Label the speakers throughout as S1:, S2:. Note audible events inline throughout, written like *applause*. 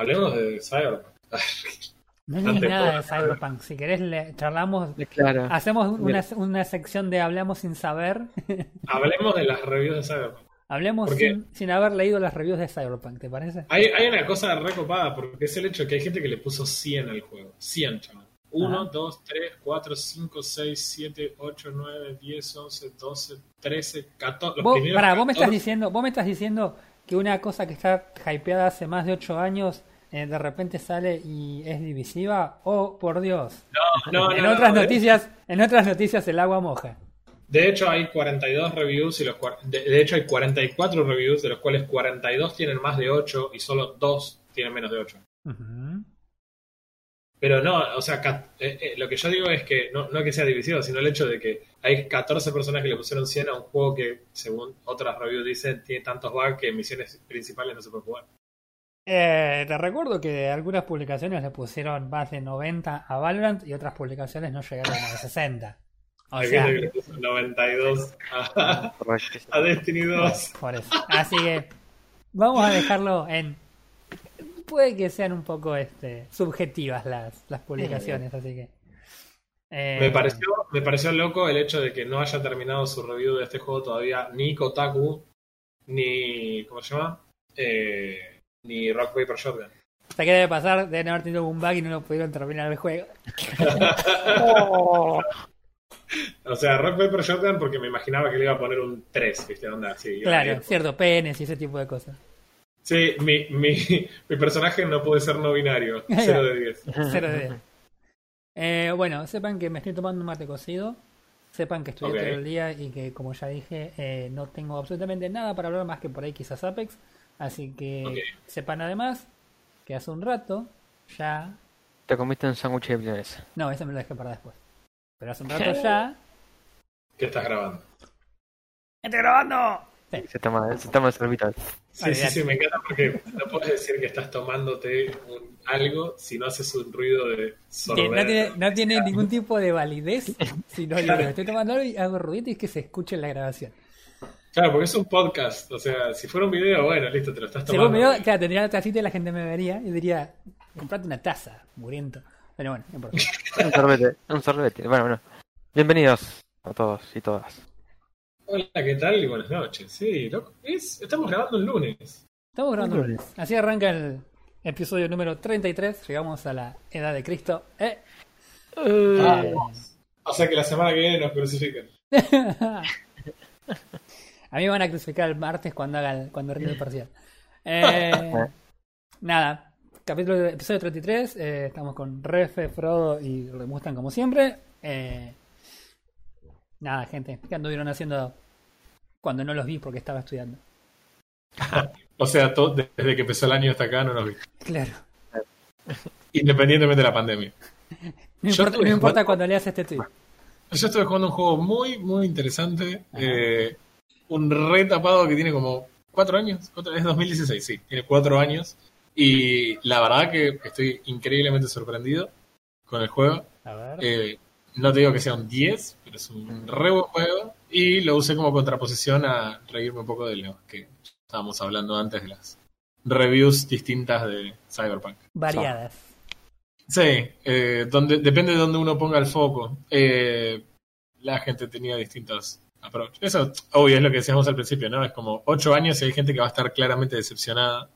S1: hablemos de Cyberpunk. *laughs*
S2: No es nada de Cyberpunk. Si querés, le charlamos.
S3: Claro.
S2: Hacemos una, una sección de Hablamos sin saber. *laughs*
S1: Hablemos de las reviews de Cyberpunk.
S2: Hablemos sin, sin, haber leído las reviews de Cyberpunk, ¿te parece?
S1: Hay, hay una cosa recopada, porque es el hecho de que hay gente que le puso 100 al juego. 100, chaval. 1, 2, 3, 4, 5, 6, 7, 8, 9, 10, 11, 12, 13, 14.
S2: Vos, pará, vos me, estás diciendo, vos me estás diciendo que una cosa que está hypeada hace más de 8 años eh, de repente sale y es divisiva. Oh, por Dios.
S1: No, no,
S2: en
S1: no,
S2: otras
S1: no,
S2: noticias, en otras noticias el agua moja.
S1: De hecho, hay 42 reviews y los de, de, hecho hay 44 reviews, de los cuales 42 tienen más de 8 y solo 2 tienen menos de 8.
S2: Uh -huh.
S1: Pero no, o sea, eh, eh, lo que yo digo es que no, no que sea divisivo, sino el hecho de que hay 14 personas que le pusieron 100 a un juego que, según otras reviews dicen, tiene tantos bugs que misiones principales no se puede jugar.
S2: Eh, te recuerdo que algunas publicaciones le pusieron más de 90 a Valorant y otras publicaciones no llegaron a 60. O sea,
S1: gente que le puso 92 a, a Destiny 2.
S2: por eso. Así que vamos a dejarlo en. Puede que sean un poco este, subjetivas las, las publicaciones, así que. eh,
S1: Me pareció, me pareció loco el hecho de que no haya terminado su review de este juego todavía ni Kotaku, ni. ¿Cómo se llama? Eh, ni Rock Paper Shotgun.
S2: Hasta que debe pasar, deben haber tenido un bug y no lo pudieron terminar el juego. *laughs*
S1: O sea, Rock Paper Shotgun porque me imaginaba que le iba a poner un 3, ¿viste? Onda así.
S2: Claro, cierto, penes y ese tipo de cosas.
S1: Sí, mi, mi, mi personaje no puede ser no binario. *laughs* 0 de 10.
S2: Cero de diez. Eh, bueno, sepan que me estoy tomando un mate cocido. Sepan que estudié todo el día y que, como ya dije, eh, no tengo absolutamente nada para hablar más que por ahí quizás Apex. Así que sepan además que hace un rato ya...
S3: Te comiste un sándwich de milanesa.
S2: No, ese me lo dejé para después. Pero hace un rato ya...
S1: ¿Qué estás grabando?
S2: ¡Estoy grabando!
S3: Se toma, se toma el sorbito.
S1: Sí, sí, sí, me encanta porque no puedes decir que estás tomándote un- algo si no haces un ruido de sorber.
S2: no tiene, no tiene ningún tipo de validez si no *laughs* digo, estoy tomando algo y hago ruido y que se escuche en la grabación.
S1: Claro, porque es un podcast. O sea, si fuera un video, bueno, listo, te lo estás
S2: Si
S1: tomando.
S2: me dio, claro, tendría la tacita y la gente me vería y diría, comprate una taza, muriendo. Pero bueno, no importa. *laughs*
S3: Un sorbete, un sorbete. Bueno, bueno. Bienvenidos a todos y todas.
S1: Hola, ¿qué tal? Y buenas noches. Sí, loco. Es, estamos grabando el lunes.
S2: Estamos grabando un lunes. Así arranca el episodio número 33. Llegamos a la edad de Cristo. ¿Eh?
S1: Vamos. O sea que la semana que viene nos crucifican. *laughs*
S2: A mí me van a crucificar el martes cuando haga el, cuando rinde el parcial. *laughs* Eh, nada, capítulo episodio 33. eh, estamos con Refe, Frodo y Remustan como siempre. Eh, nada, gente, ¿qué anduvieron haciendo cuando no los vi porque estaba estudiando? *laughs*
S1: O sea, desde que empezó el año hasta acá no nos vi.
S2: Claro. *laughs*
S1: Independientemente de la pandemia.
S2: No importa, no importa cuando leas este tweet.
S1: Yo estuve jugando un juego muy, muy interesante. eh, un re tapado que tiene como cuatro años. Cuatro- es 2016, sí. Tiene cuatro años. Y la verdad que estoy increíblemente sorprendido con el juego.
S2: A ver.
S1: Eh, no te digo que sea un 10, pero es un re buen juego. Y lo usé como contraposición a reírme un poco de lo que estábamos hablando antes de las reviews distintas de Cyberpunk.
S2: Variadas.
S1: Sí, eh, donde, depende de donde uno ponga el foco. Eh, la gente tenía distintos Eso, obvio, es lo que decíamos al principio, ¿no? Es como ocho años y hay gente que va a estar claramente decepcionada.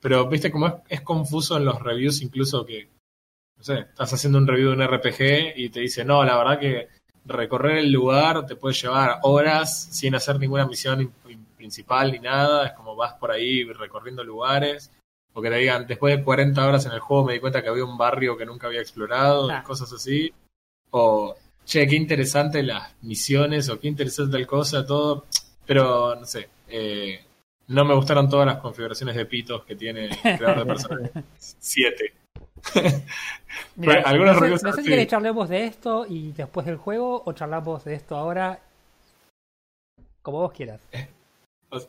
S1: Pero, viste, como es, es confuso en los reviews, incluso que, no sé, estás haciendo un review de un RPG y te dice, no, la verdad que recorrer el lugar te puede llevar horas sin hacer ninguna misión in- in- principal ni nada. Es como vas por ahí recorriendo lugares. O que te digan, después de 40 horas en el juego me di cuenta que había un barrio que nunca había explorado,
S2: Ah.
S1: cosas así. O, che, qué interesante las misiones, o qué interesante tal cosa, todo. Pero, no sé, eh, no me gustaron todas las configuraciones de pitos que tiene el creador de personajes. *laughs* Siete. *laughs*
S2: Mira,
S1: Bueno, algunos
S2: no sé,
S1: reviews
S2: no sé si querés charlemos de esto y después del juego o charlamos de esto ahora. Como vos quieras.
S1: Sea,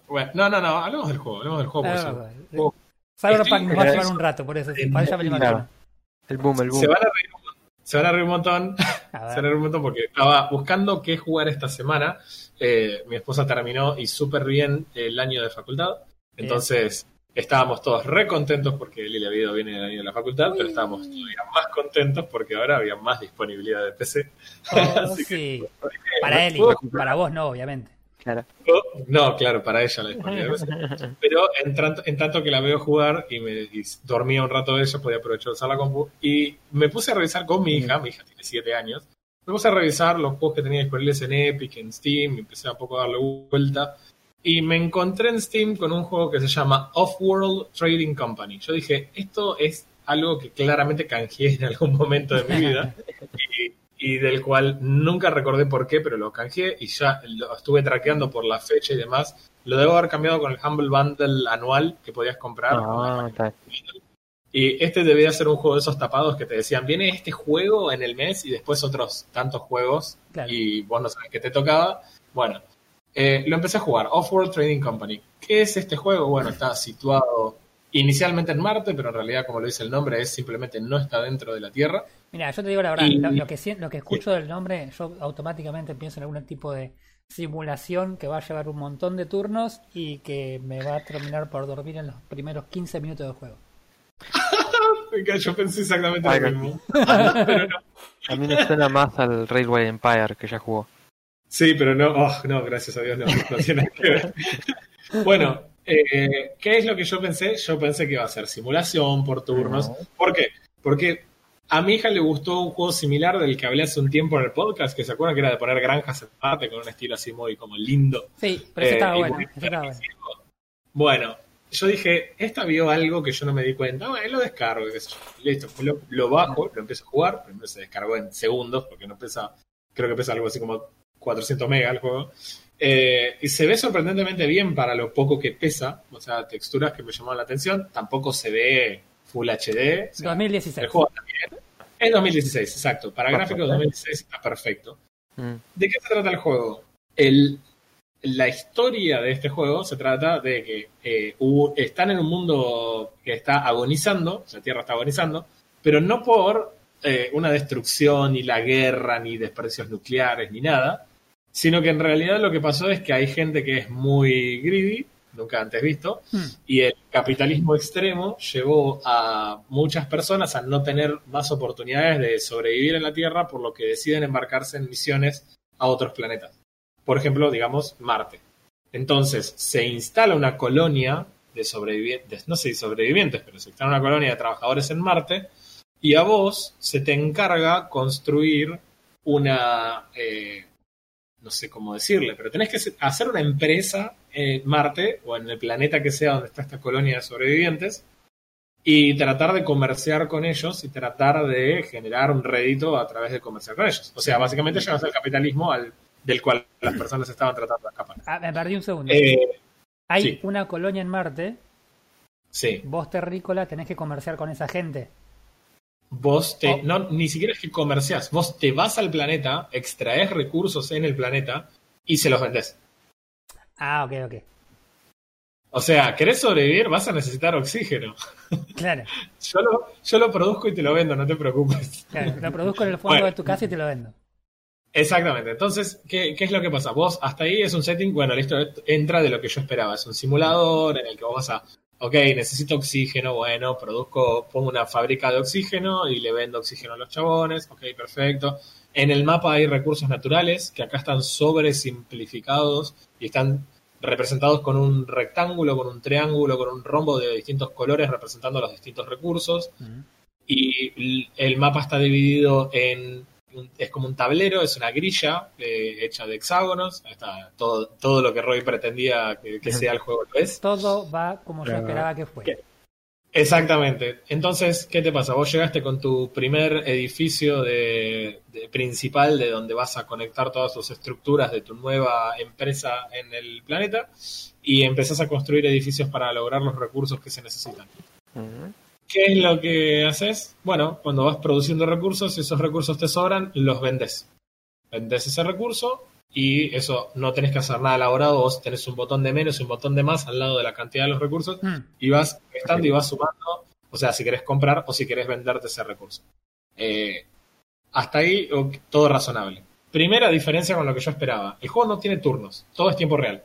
S1: bueno, no, no, no, hablemos del juego, hablemos del juego.
S2: Ah,
S1: sí. juego.
S2: Cyberpunk nos va a llevar un rato, por eso. sí, para allá me lo
S3: claro.
S2: imagino.
S3: El boom, el boom.
S1: Se van a reír se van a reír un montón. *laughs*
S2: A
S1: Se van a reír un montón porque estaba buscando qué jugar esta semana. Eh, mi esposa terminó y súper bien el año de facultad. Entonces Estábamos todos re contentos porque Lilia Vido viene de la facultad, pero estábamos todavía más contentos porque ahora había más disponibilidad de PC.
S2: Oh, *laughs*
S1: Así que-
S2: sí. Para él y para vos no, obviamente.
S3: Claro.
S1: No, claro, para ella la disponibilidad. Pero en, tanto- en tanto que la veo jugar y, me, y dormía un rato de ella, podía aprovechar de usar la compu. Y me puse a revisar con mi hija, mi hija tiene 7 años, me puse a revisar los juegos que tenía disponibles en Epic, en Steam, y empecé a poco a darle vuelta. Y me encontré en Steam con un juego que se llama Off-World Trading Company. Yo dije, esto es algo que claramente canjeé en algún momento de mi vida. *laughs* y, y del cual nunca recordé por qué, pero lo canjeé y ya lo estuve traqueando por la fecha y demás. Lo debo haber cambiado con el Humble Bundle anual que podías comprar.
S3: Ah, está.
S1: Y este debía ser un juego de esos tapados que te decían, viene este juego en el mes y después otros tantos juegos
S2: Claro.
S1: y vos no sabés qué te tocaba. Bueno, eh, lo empecé a jugar, Off-World Trading Company. ¿Qué es este juego? Bueno, está situado inicialmente en Marte, pero en realidad, como lo dice el nombre, es simplemente no está dentro de la Tierra.
S2: Mira, yo te digo la verdad,
S1: Y-
S2: lo, lo que, lo que escucho del nombre, yo automáticamente pienso en algún tipo de simulación que va a llevar un montón de turnos y que me va a terminar por dormir en los primeros 15 minutos del juego. *laughs*
S1: Yo pensé exactamente
S3: Ay,
S1: lo mismo. *laughs* pero no.
S3: A mí me suena más al Railway Empire que ya jugó.
S1: Sí, pero no, oh, no, gracias a Dios no, no tiene que ver. *laughs* Bueno, eh, ¿qué es lo que yo pensé? Yo pensé que iba a ser simulación por turnos.
S3: No.
S1: ¿Por qué? Porque a mi hija le gustó un juego similar del que hablé hace un tiempo en el podcast, que se acuerdan que era de poner granjas en Marte con un estilo así muy como lindo.
S2: Sí, pero eso
S1: Eh,
S2: estaba
S1: y
S2: bueno. eso estaba bueno.
S1: Bueno, yo dije, esta vio algo que yo no me di cuenta, bueno, lo descargo, listo, lo, lo bajo, lo empiezo a jugar, primero se descargó en segundos, porque no pesa, creo que pesa algo así como 400 megas el juego, Eh, y se ve sorprendentemente bien para lo poco que pesa, o sea, texturas que me llamaron la atención, tampoco se ve Full HD, o sea,
S2: 2016.
S1: el juego bien. Es 2016, exacto, para gráficos 2016 está perfecto.
S3: Mm.
S1: ¿De qué se trata el juego? El, la historia de este juego se trata de que eh, hubo- están en un mundo que está agonizando, la Tierra está agonizando, pero no por eh, una destrucción, ni la guerra, ni desperdicios nucleares, ni nada, sino que en realidad lo que pasó es que hay gente que es muy greedy, nunca antes visto,
S2: Hmm.
S1: y el capitalismo extremo llevó a muchas personas a no tener más oportunidades de sobrevivir en la Tierra, por lo que deciden embarcarse en misiones a otros planetas. Por ejemplo, digamos, Marte. Entonces, se instala una colonia de sobrevivientes, no sé si sobrevivientes, pero se instala una colonia de trabajadores en Marte, y a vos se te encarga construir una, eh, no sé cómo decirle, pero tenés que hacer una empresa en Marte o en el planeta que sea donde está esta colonia de sobrevivientes y tratar de comerciar con ellos y tratar de generar un rédito a través de comerciar con ellos. O sea, básicamente llegas al capitalismo al, del cual las personas estaban tratando de escapar.
S2: Ah, me perdí un segundo.
S1: Eh,
S2: Hay
S1: sí.
S2: una colonia en Marte,
S1: sí,
S2: vos terrícola tenés que comerciar con esa gente.
S1: Vos te,
S2: Oh.
S1: no, ni siquiera es que comerciás, vos te vas al planeta, extraes recursos en el planeta y se los vendés.
S2: Ah, ok, ok.
S1: O sea, ¿querés sobrevivir? Vas a necesitar oxígeno. *laughs*
S2: Claro,
S1: Yo lo, yo lo produzco y te lo vendo, no te preocupes.
S2: claro. Lo produzco en el fondo
S1: Bueno.
S2: de tu casa y te lo vendo.
S1: Exactamente. Entonces, ¿qué, qué es lo que pasa? Vos, hasta ahí es un setting, bueno, listo, entra de lo que yo esperaba. Es un simulador en el que vos vas a, ok, necesito oxígeno, bueno, produzco, pongo una fábrica de oxígeno y le vendo oxígeno a los chabones, ok, perfecto. En el mapa hay recursos naturales que acá están sobresimplificados y están representados con un rectángulo, con un triángulo, con un rombo de distintos colores representando los distintos recursos y el mapa está dividido en es como un tablero, es una grilla eh, hecha de hexágonos, Ahí está todo, todo lo que Roy pretendía que, que sea el juego lo es.
S2: Todo va como yo esperaba que fuera.
S1: ¿Qué? Exactamente. Entonces, ¿qué te pasa? Vos llegaste con tu primer edificio de, de- principal de donde vas a conectar todas tus estructuras de tu nueva empresa en el planeta y empezás a construir edificios para lograr los recursos que se necesitan. ¿Qué es lo que haces? Bueno, cuando vas produciendo recursos, si esos recursos te sobran, los vendes. Vendes ese recurso y eso no tenés que hacer nada elaborado, vos tenés un botón de menos y un botón de más al lado de la cantidad de los recursos
S2: Mm.
S1: y vas estando y vas sumando, o sea, si querés comprar o si querés venderte ese recurso. Eh, hasta ahí todo razonable. Primera diferencia con lo que yo esperaba. El juego no tiene turnos, todo es tiempo real.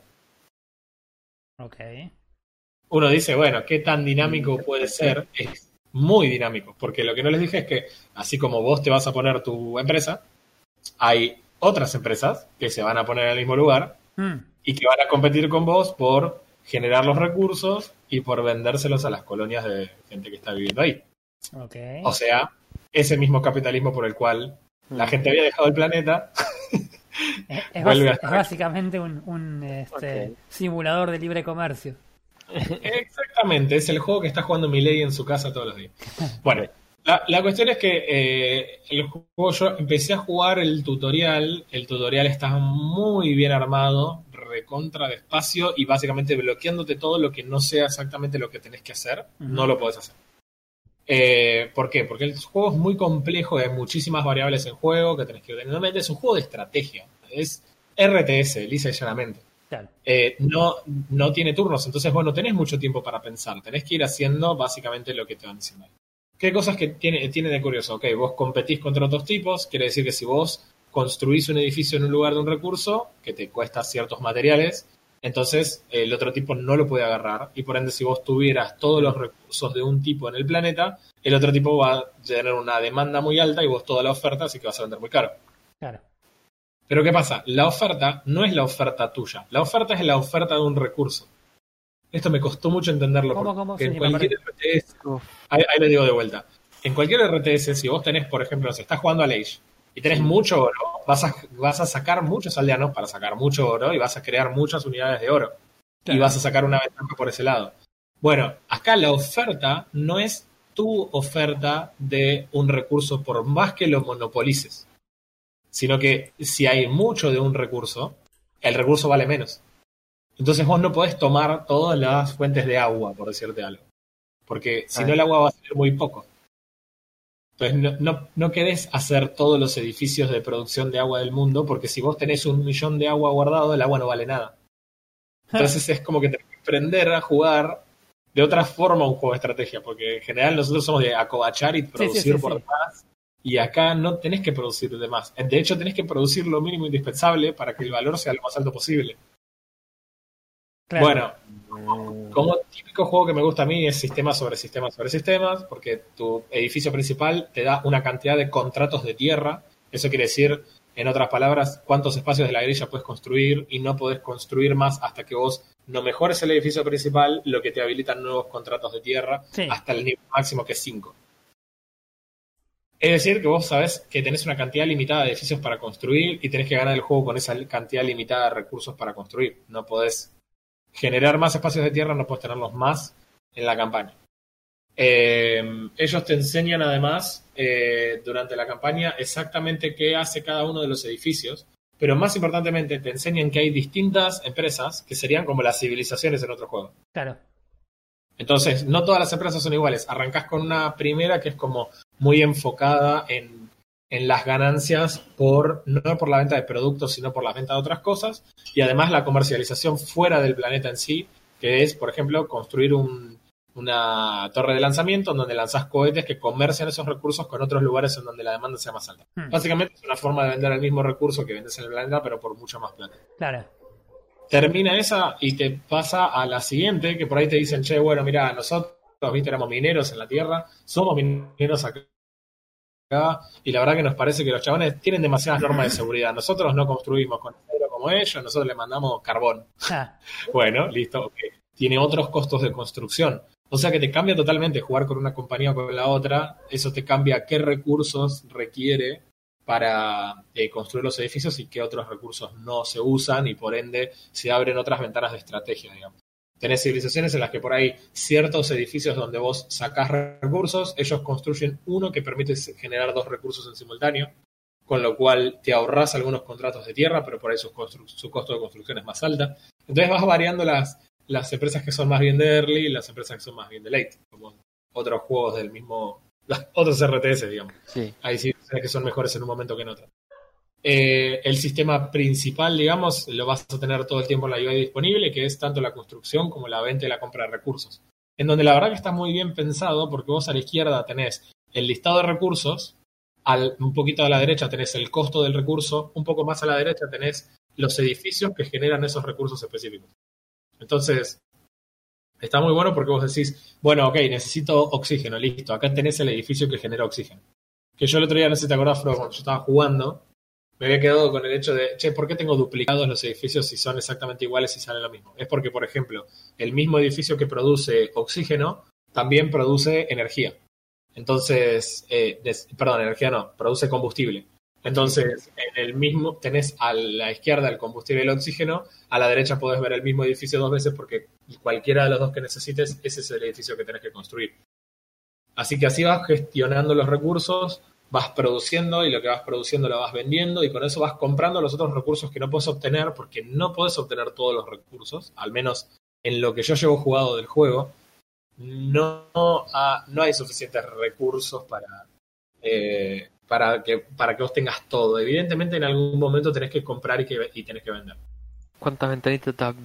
S2: Ok.
S1: Uno dice, bueno, ¿qué tan dinámico puede ser? Es muy dinámico, porque lo que no les dije es que así como vos te vas a poner tu empresa, hay otras empresas que se van a poner en el mismo lugar
S2: Mm,
S1: y que van a competir con vos por generar los recursos y por vendérselos a las colonias de gente que está viviendo ahí.
S2: ok.
S1: O sea, ese mismo capitalismo por el cual la
S3: Mm.
S1: gente había dejado el planeta.
S2: Es, *laughs* básicamente un, un, este, simulador de libre comercio.
S1: Exactamente, es el juego que está jugando Milei en su casa todos los días. Bueno, la, la cuestión es que eh, el juego yo empecé a jugar el tutorial, el tutorial está muy bien armado, recontra despacio y básicamente bloqueándote todo lo que no sea exactamente lo que tenés que hacer, no lo podés hacer. Eh, ¿Por qué? Porque el juego es muy complejo, hay muchísimas variables en juego que tenés que tener. Normalmente es un juego de estrategia, es RTS, lisa y llanamente
S2: Claro.
S1: eh, no, no tiene turnos, entonces vos no tenés mucho tiempo para pensar, tenés que ir haciendo básicamente lo que te van diciendo. ahí. ¿Qué cosas que tiene, tiene de curioso? Ok, vos competís contra otros tipos, quiere decir que si vos construís un edificio en un lugar de un recurso que te cuesta ciertos materiales, entonces el otro tipo no lo puede agarrar y por ende si vos tuvieras todos los recursos de un tipo en el planeta, el otro tipo va a tener una demanda muy alta y vos toda la oferta, así que vas a vender muy caro.
S2: Claro.
S1: Pero ¿qué pasa? La oferta no es la oferta tuya. La oferta es la oferta de un recurso. Esto me costó mucho entenderlo.
S2: ¿Cómo,
S1: porque
S2: cómo?
S1: en
S2: Sí,
S1: cualquier RTS,
S3: Uf.
S1: ahí, ahí le digo de vuelta. En cualquier RTS, si vos tenés, por ejemplo, si estás jugando a Age y tenés mucho oro, vas a, vas a sacar muchos aldeanos para sacar mucho oro y vas a crear muchas unidades de oro. Y vas a sacar una ventaja por ese lado. Bueno, acá la oferta no es tu oferta de un recurso por más que lo monopolices, sino que si hay mucho de un recurso, el recurso vale menos. Entonces vos no podés tomar todas las fuentes de agua, por decirte algo. Porque si no
S3: Ah.
S1: el agua va a ser muy poco. Entonces no, no, no querés hacer todos los edificios de producción de agua del mundo, porque si vos tenés un millón de agua guardado, el agua no vale nada. Entonces es como que tenés que aprender a jugar de otra forma un juego de estrategia, porque en general nosotros somos de acobachar y producir
S2: sí,
S1: por
S2: sí.
S1: demás, y acá no tenés que producir de más. De hecho, tenés que producir lo mínimo indispensable para que el valor sea lo más alto posible.
S2: Claro.
S1: Bueno, como típico juego que me gusta a mí es sistemas sobre sistemas sobre sistemas, porque tu edificio principal te da una cantidad de contratos de tierra. Eso quiere decir, en otras palabras, cuántos espacios de la grilla puedes construir y no podés construir más hasta que vos no mejores el edificio principal, lo que te habilitan nuevos contratos de tierra
S2: Sí.
S1: hasta el nivel máximo que es 5. Es decir, que vos sabés que tenés una cantidad limitada de edificios para construir y tenés que ganar el juego con esa cantidad limitada de recursos para construir. No podés generar más espacios de tierra, no puedes tenerlos más en la campaña. Eh, ellos te enseñan además eh, durante la campaña exactamente qué hace cada uno de los edificios, pero más importantemente te enseñan que hay distintas empresas que serían como las civilizaciones en otro juego.
S2: Claro.
S1: Entonces, no todas las empresas son iguales. Arrancás con una primera que es como muy enfocada en, en las ganancias por, no por la venta de productos, sino por la venta de otras cosas. Y además la comercialización fuera del planeta en sí, que es, por ejemplo, construir un- una torre de lanzamiento en donde lanzás cohetes que comercian esos recursos con otros lugares en donde la demanda sea más alta.
S2: Hmm.
S1: Básicamente es una forma de vender el mismo recurso que vendes en el planeta, pero por mucho más plata
S2: Claro.
S1: Termina esa y te pasa a la siguiente, que por ahí te dicen, che, bueno, mira, nosotros, viste, éramos mineros en la Tierra, somos mineros acá, y la verdad que nos parece que los chabones tienen demasiadas normas de seguridad. Nosotros no construimos con acero como ellos, nosotros le mandamos carbón.
S2: Ah, *laughs*
S1: Bueno, listo, ok. Tiene otros costos de construcción. O sea que te cambia totalmente jugar con una compañía o con la otra. Eso te cambia qué recursos requiere para eh, construir los edificios y qué otros recursos no se usan y por ende se abren otras ventanas de estrategia, digamos. Tenés civilizaciones en las que por ahí ciertos edificios donde vos sacás recursos, ellos construyen uno que permite generar dos recursos en simultáneo, con lo cual te ahorras algunos contratos de tierra, pero por ahí su, su costo de construcción es más alta. Entonces vas variando las, las empresas que son más bien de early y las empresas que son más bien de late, como otros juegos del mismo, otros RTS, digamos.
S3: Sí.
S1: Hay civilizaciones que son mejores en un momento que en otro. Eh, el sistema principal, digamos, lo vas a tener todo el tiempo en la UI disponible, que es tanto la construcción como la venta y la compra de recursos. En donde la verdad que está muy bien pensado, porque vos a la izquierda tenés el listado de recursos, al, un poquito a la derecha tenés el costo del recurso, un poco más a la derecha tenés los edificios que generan esos recursos específicos. Entonces, Está muy bueno porque vos decís, bueno, ok, necesito oxígeno, listo, acá tenés el edificio que genera oxígeno. Que yo el otro día, no sé si te acordás, Fro, cuando yo estaba jugando, me había quedado con el hecho de, che, ¿por qué tengo duplicados los edificios si son exactamente iguales y salen lo mismo? Es porque, por ejemplo, el mismo edificio que produce oxígeno también produce energía. Entonces, eh, perdón, energía no, produce combustible. Entonces, en el mismo, tenés a la izquierda el combustible y el oxígeno, a la derecha podés ver el mismo edificio dos veces porque cualquiera de los dos que necesites, ese es el edificio que tenés que construir. Así que así vas gestionando los recursos, vas produciendo y lo que vas produciendo lo vas vendiendo y con eso vas comprando los otros recursos que no puedes obtener porque no puedes obtener todos los recursos, al menos en lo que yo llevo jugado del juego, no, no hay suficientes recursos para, eh, para, que, para que vos tengas todo. Evidentemente en algún momento tenés que comprar y, que, y tenés que vender.
S3: ¿Cuántas ventanitas ta-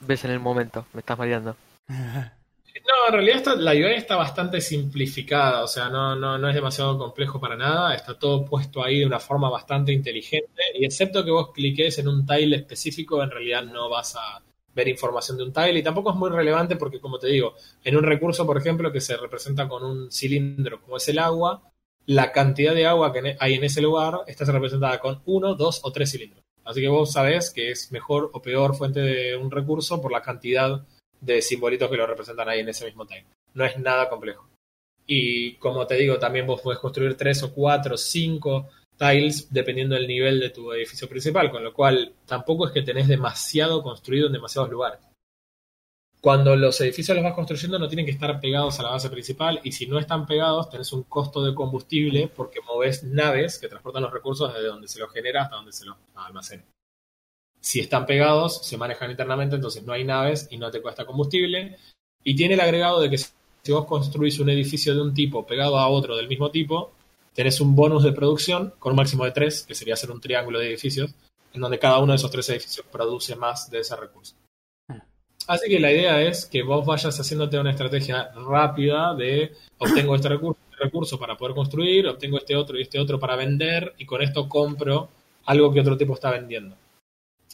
S3: ves en el momento? Me estás mareando. *laughs*
S1: No, en realidad está- la UI está bastante simplificada, o sea, no, no, no es demasiado complejo para nada, está todo puesto ahí de una forma bastante inteligente y excepto que vos cliques en un tile específico, en realidad no vas a ver información de un tile y tampoco es muy relevante porque, como te digo, en un recurso, por ejemplo, que se representa con un cilindro como es el agua, la cantidad de agua que ne- hay en ese lugar está representada con uno, dos o tres cilindros. Así que vos sabés que es mejor o peor fuente de un recurso por la cantidad de simbolitos que lo representan ahí en ese mismo tile. No es nada complejo. Y como te digo, también vos podés construir tres o cuatro cinco tiles dependiendo del nivel de tu edificio principal, con lo cual tampoco es que tenés demasiado construido en demasiados lugares. Cuando los edificios los vas construyendo no tienen que estar pegados a la base principal y si no están pegados tenés un costo de combustible porque moves naves que transportan los recursos desde donde se los genera hasta donde se los almacena. Si están pegados, se manejan internamente, entonces no hay naves y no te cuesta combustible. Y tiene el agregado de que si vos construís un edificio de un tipo pegado a otro del mismo tipo, tenés un bonus de producción con un máximo de tres, que sería hacer un triángulo de edificios, en donde cada uno de esos tres edificios produce más de ese recurso. Así que la idea es que vos vayas haciéndote una estrategia rápida de obtengo este recurso, este recurso para poder construir, obtengo este otro y este otro para vender, y con esto compro algo que otro tipo está vendiendo.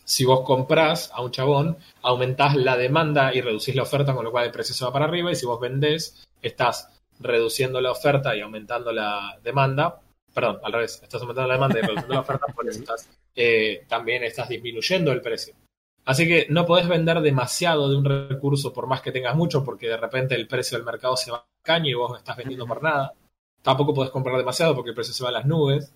S1: Si vos comprás a un chabón, aumentás la demanda y reducís la oferta, con lo cual el precio se va para arriba, y si vos vendés, estás reduciendo la oferta y aumentando la demanda. Perdón, al revés, estás aumentando la demanda y reduciendo la oferta, por eso *laughs* estás, eh, también estás disminuyendo el precio. Así que no podés vender demasiado de un recurso por más que tengas mucho, porque de repente el precio del mercado se va a caño y vos no estás vendiendo por nada. Tampoco podés comprar demasiado porque el precio se va a las nubes.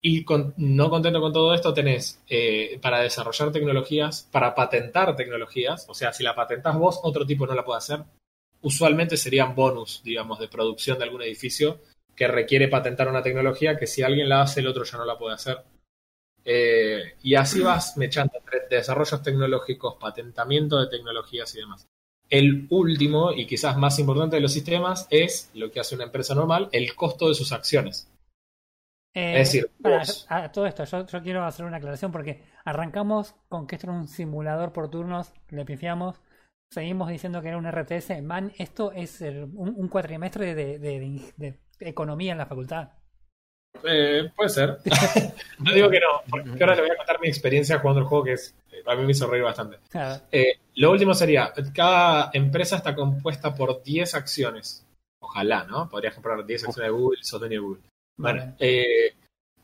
S1: Y no contento con todo esto, tenés eh, para desarrollar tecnologías, para patentar tecnologías, o sea, si la patentás vos, otro tipo no la puede hacer. Usualmente serían bonus, digamos, de producción de algún edificio que requiere patentar una tecnología que si alguien la hace, el otro ya no la puede hacer. Eh, y así vas mechando entre desarrollos tecnológicos, patentamiento de tecnologías y demás. El último y quizás más importante de los sistemas es lo que hace una empresa normal, el costo de sus acciones.
S2: Eh,
S1: Es decir,
S2: para,
S1: vos-
S2: a todo esto, yo, yo quiero hacer una aclaración porque arrancamos con que esto era un simulador por turnos, le pifiamos, seguimos diciendo que era un RTS. Man, esto es el- un, un cuatrimestre de, de- de- de economía en la facultad.
S1: Eh, puede ser. *laughs* no digo que no, porque ahora le voy a contar mi experiencia jugando el juego que es, eh, a mí me hizo reír bastante.
S2: Claro.
S1: Eh, lo último sería, cada empresa está compuesta por 10 acciones. Ojalá, ¿no? Podrías comprar 10 acciones de Google sos dueño de Google. Bueno, eh,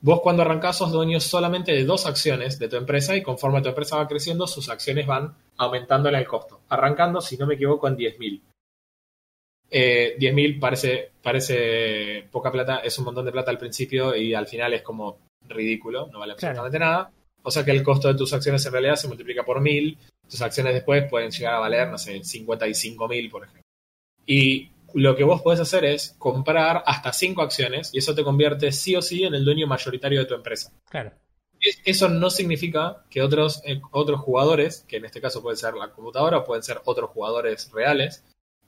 S1: vos cuando arrancás sos dueño solamente de dos acciones de tu empresa y conforme tu empresa va creciendo, sus acciones van aumentando en el costo. Arrancando, si no me equivoco, en 10.000. Eh, 10.000 parece, parece poca plata, es un montón de plata al principio y al final es como ridículo, no vale
S2: Claro.
S1: absolutamente nada. O sea que el costo de tus acciones en realidad se multiplica por 1.000, tus acciones después pueden llegar a valer, no sé, 55.000, por ejemplo. Y lo que vos podés hacer es comprar hasta 5 acciones y eso te convierte sí o sí en el dueño mayoritario de tu empresa.
S2: Claro.
S1: Es- Eso no significa que otros, eh, otros jugadores, que en este caso puede ser la computadora o pueden ser otros jugadores reales,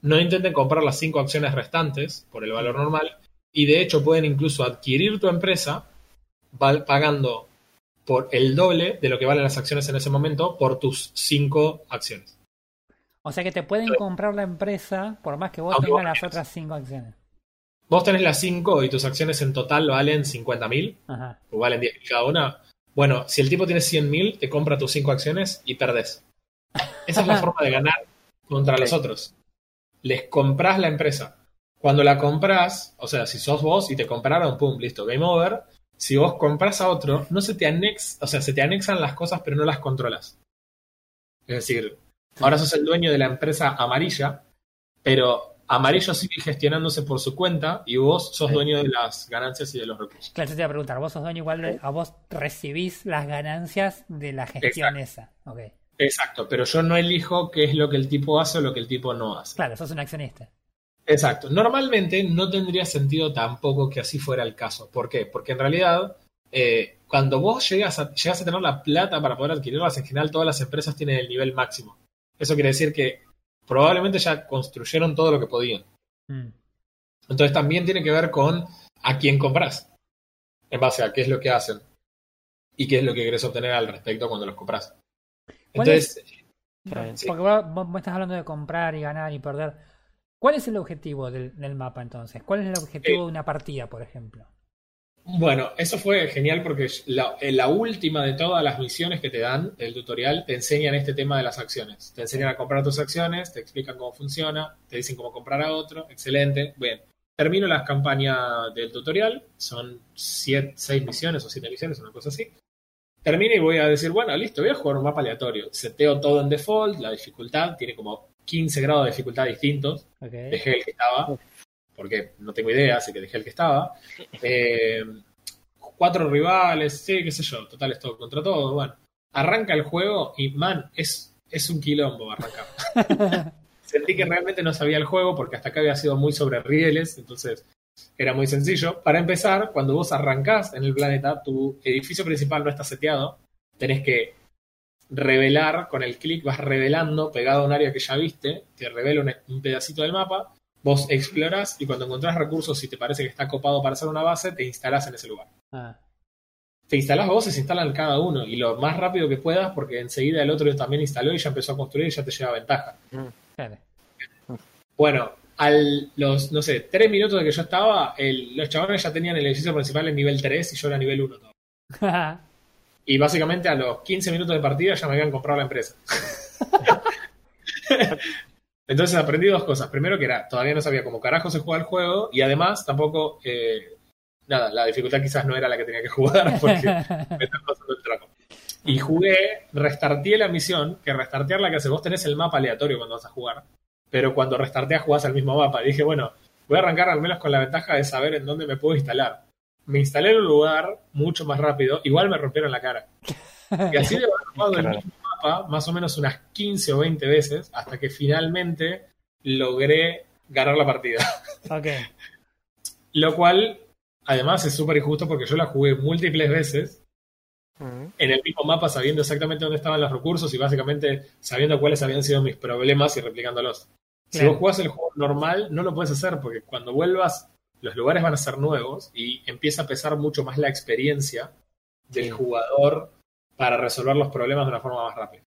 S1: no intenten comprar las cinco acciones restantes por el valor normal y de hecho pueden incluso adquirir tu empresa pagando por el doble de lo que valen las acciones en ese momento por tus cinco acciones.
S2: O sea que te pueden comprar la empresa por más que vos tengas
S1: vos
S2: las otras cinco acciones.
S1: Vos tenés las cinco y tus acciones en total valen 50.000
S2: Ajá.
S1: o valen 10.000 cada una. Bueno, si el tipo tiene 100.000, te compra tus cinco acciones y perdés. Esa es la *laughs* forma de ganar contra los otros. Les compras la empresa. Cuando la compras, o sea, si sos vos y te compraron, pum, listo, game over. Si vos compras a otro, no se te anex, o sea, se te anexan las cosas, pero no las controlas. Es decir, ahora sos el dueño de la empresa amarilla, pero amarillo sigue gestionándose por su cuenta y vos sos dueño de las ganancias y de los recursos.
S2: Claro, yo te iba a preguntar, vos sos dueño igual, de- a vos recibís las ganancias de la gestión esa. Ok.
S1: Exacto, pero yo no elijo qué es lo que el tipo hace o lo que el tipo no hace.
S2: Claro, sos un accionista.
S1: Exacto. Normalmente no tendría sentido tampoco que así fuera el caso. ¿Por qué? Porque en realidad, eh, cuando vos llegas a, llegas a tener la plata para poder adquirirlas, en general todas las empresas tienen el nivel máximo. Eso quiere decir que probablemente ya construyeron todo lo que podían.
S2: Mm.
S1: Entonces también tiene que ver con a quién compras. En base a qué es lo que hacen. Y qué es lo que querés obtener al respecto cuando los compras.
S2: ¿Cuál
S1: Entonces.
S2: Porque vos, estás hablando de comprar y ganar y perder. ¿Cuál es el objetivo del, del mapa entonces? ¿Cuál es el objetivo
S1: Eh,
S2: de una partida, por ejemplo?
S1: Bueno, eso fue genial porque la, en la última de todas las misiones que te dan del tutorial te enseñan este tema de las acciones. Te enseñan a comprar tus acciones, te explican cómo funciona, te dicen cómo comprar a otro. Excelente. Bien. Termino las campañas del tutorial, son siete, seis misiones o siete misiones, una cosa así. Termino y voy a decir, bueno, listo, voy a jugar un mapa aleatorio. Seteo todo en default, la dificultad tiene como 15 grados de dificultad distintos dejé el que estaba, porque no tengo idea, así que dejé el que estaba. Eh, cuatro rivales, sí, qué sé yo, total es todo contra todo. Bueno, arranca el juego y, man, es, es un quilombo arrancar. *laughs* Sentí que realmente no sabía el juego porque hasta acá había sido muy sobre rieles, entonces era muy sencillo. Para empezar, cuando vos arrancás en el planeta, tu edificio principal no está seteado, tenés que revelar con el clic, vas revelando pegado a un área que ya viste, te revela un, un pedacito del mapa, vos explorás y cuando encontrás recursos y te parece que está copado para hacer una base, te instalás en ese lugar.
S2: Ah,
S1: Te instalás vos y se instalan cada uno y lo más rápido que puedas porque enseguida el otro también instaló y ya empezó a construir y ya te lleva ventaja.
S2: claro.
S1: Bueno, al los, no sé, tres minutos de que yo estaba, el- los chavales ya tenían el edificio principal en nivel 3 y yo era nivel 1 todo. *laughs* Y básicamente a los 15 minutos de partida ya me habían comprado la empresa. *laughs* Entonces aprendí dos cosas. Primero que era, todavía no sabía cómo carajo se juega el juego y además tampoco, eh, nada, la dificultad quizás no era la que tenía que jugar *laughs* porque me están pasando el. Y jugué, restarteé la misión, que restartear la que hace, vos tenés el mapa aleatorio cuando vas a jugar, pero cuando restarteas jugás al mismo mapa. Y dije, bueno, voy a arrancar al menos con la ventaja de saber en dónde me puedo instalar. Me instalé en un lugar mucho más rápido, igual me rompieron la cara. Y así de haber jugado el mismo mapa más o menos unas 15 o 20 veces hasta que finalmente logré ganar la partida. *laughs*
S2: ok.
S1: Lo cual, además, es súper injusto porque yo la jugué múltiples veces En el mismo mapa sabiendo exactamente dónde estaban los recursos y básicamente sabiendo cuáles habían sido mis problemas y replicándolos. Si
S2: Claro.
S1: vos jugás el juego normal, no lo puedes hacer porque cuando vuelvas, los lugares van a ser nuevos y empieza a pesar mucho más la experiencia del
S3: Sí.
S1: jugador para resolver los problemas de una forma más rápida.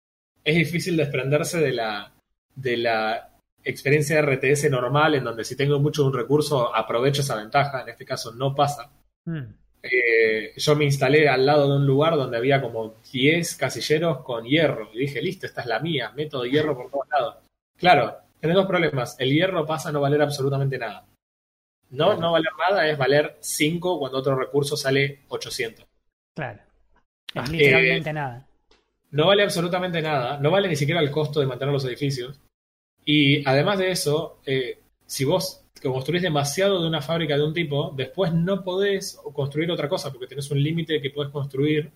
S1: Es difícil desprenderse de la, de la experiencia de RTS normal, en donde si tengo mucho de un recurso, aprovecho esa ventaja. En este caso no pasa.
S2: Mm.
S1: Eh, yo me instalé al lado de un lugar donde había como 10 casilleros con hierro. Y dije, listo, esta es la mía, método hierro por todos lados. Claro, tenés dos problemas. El hierro pasa a no valer absolutamente nada. No,
S3: Claro.
S1: no valer nada es valer 5 cuando otro recurso sale 800.
S2: Claro.
S3: Ah,
S2: Es literalmente nada.
S1: No vale absolutamente nada, no vale ni siquiera el costo de mantener los edificios. Y además de eso, eh, si vos construís demasiado de una fábrica de un tipo, después no podés construir otra cosa porque tenés un límite que podés construir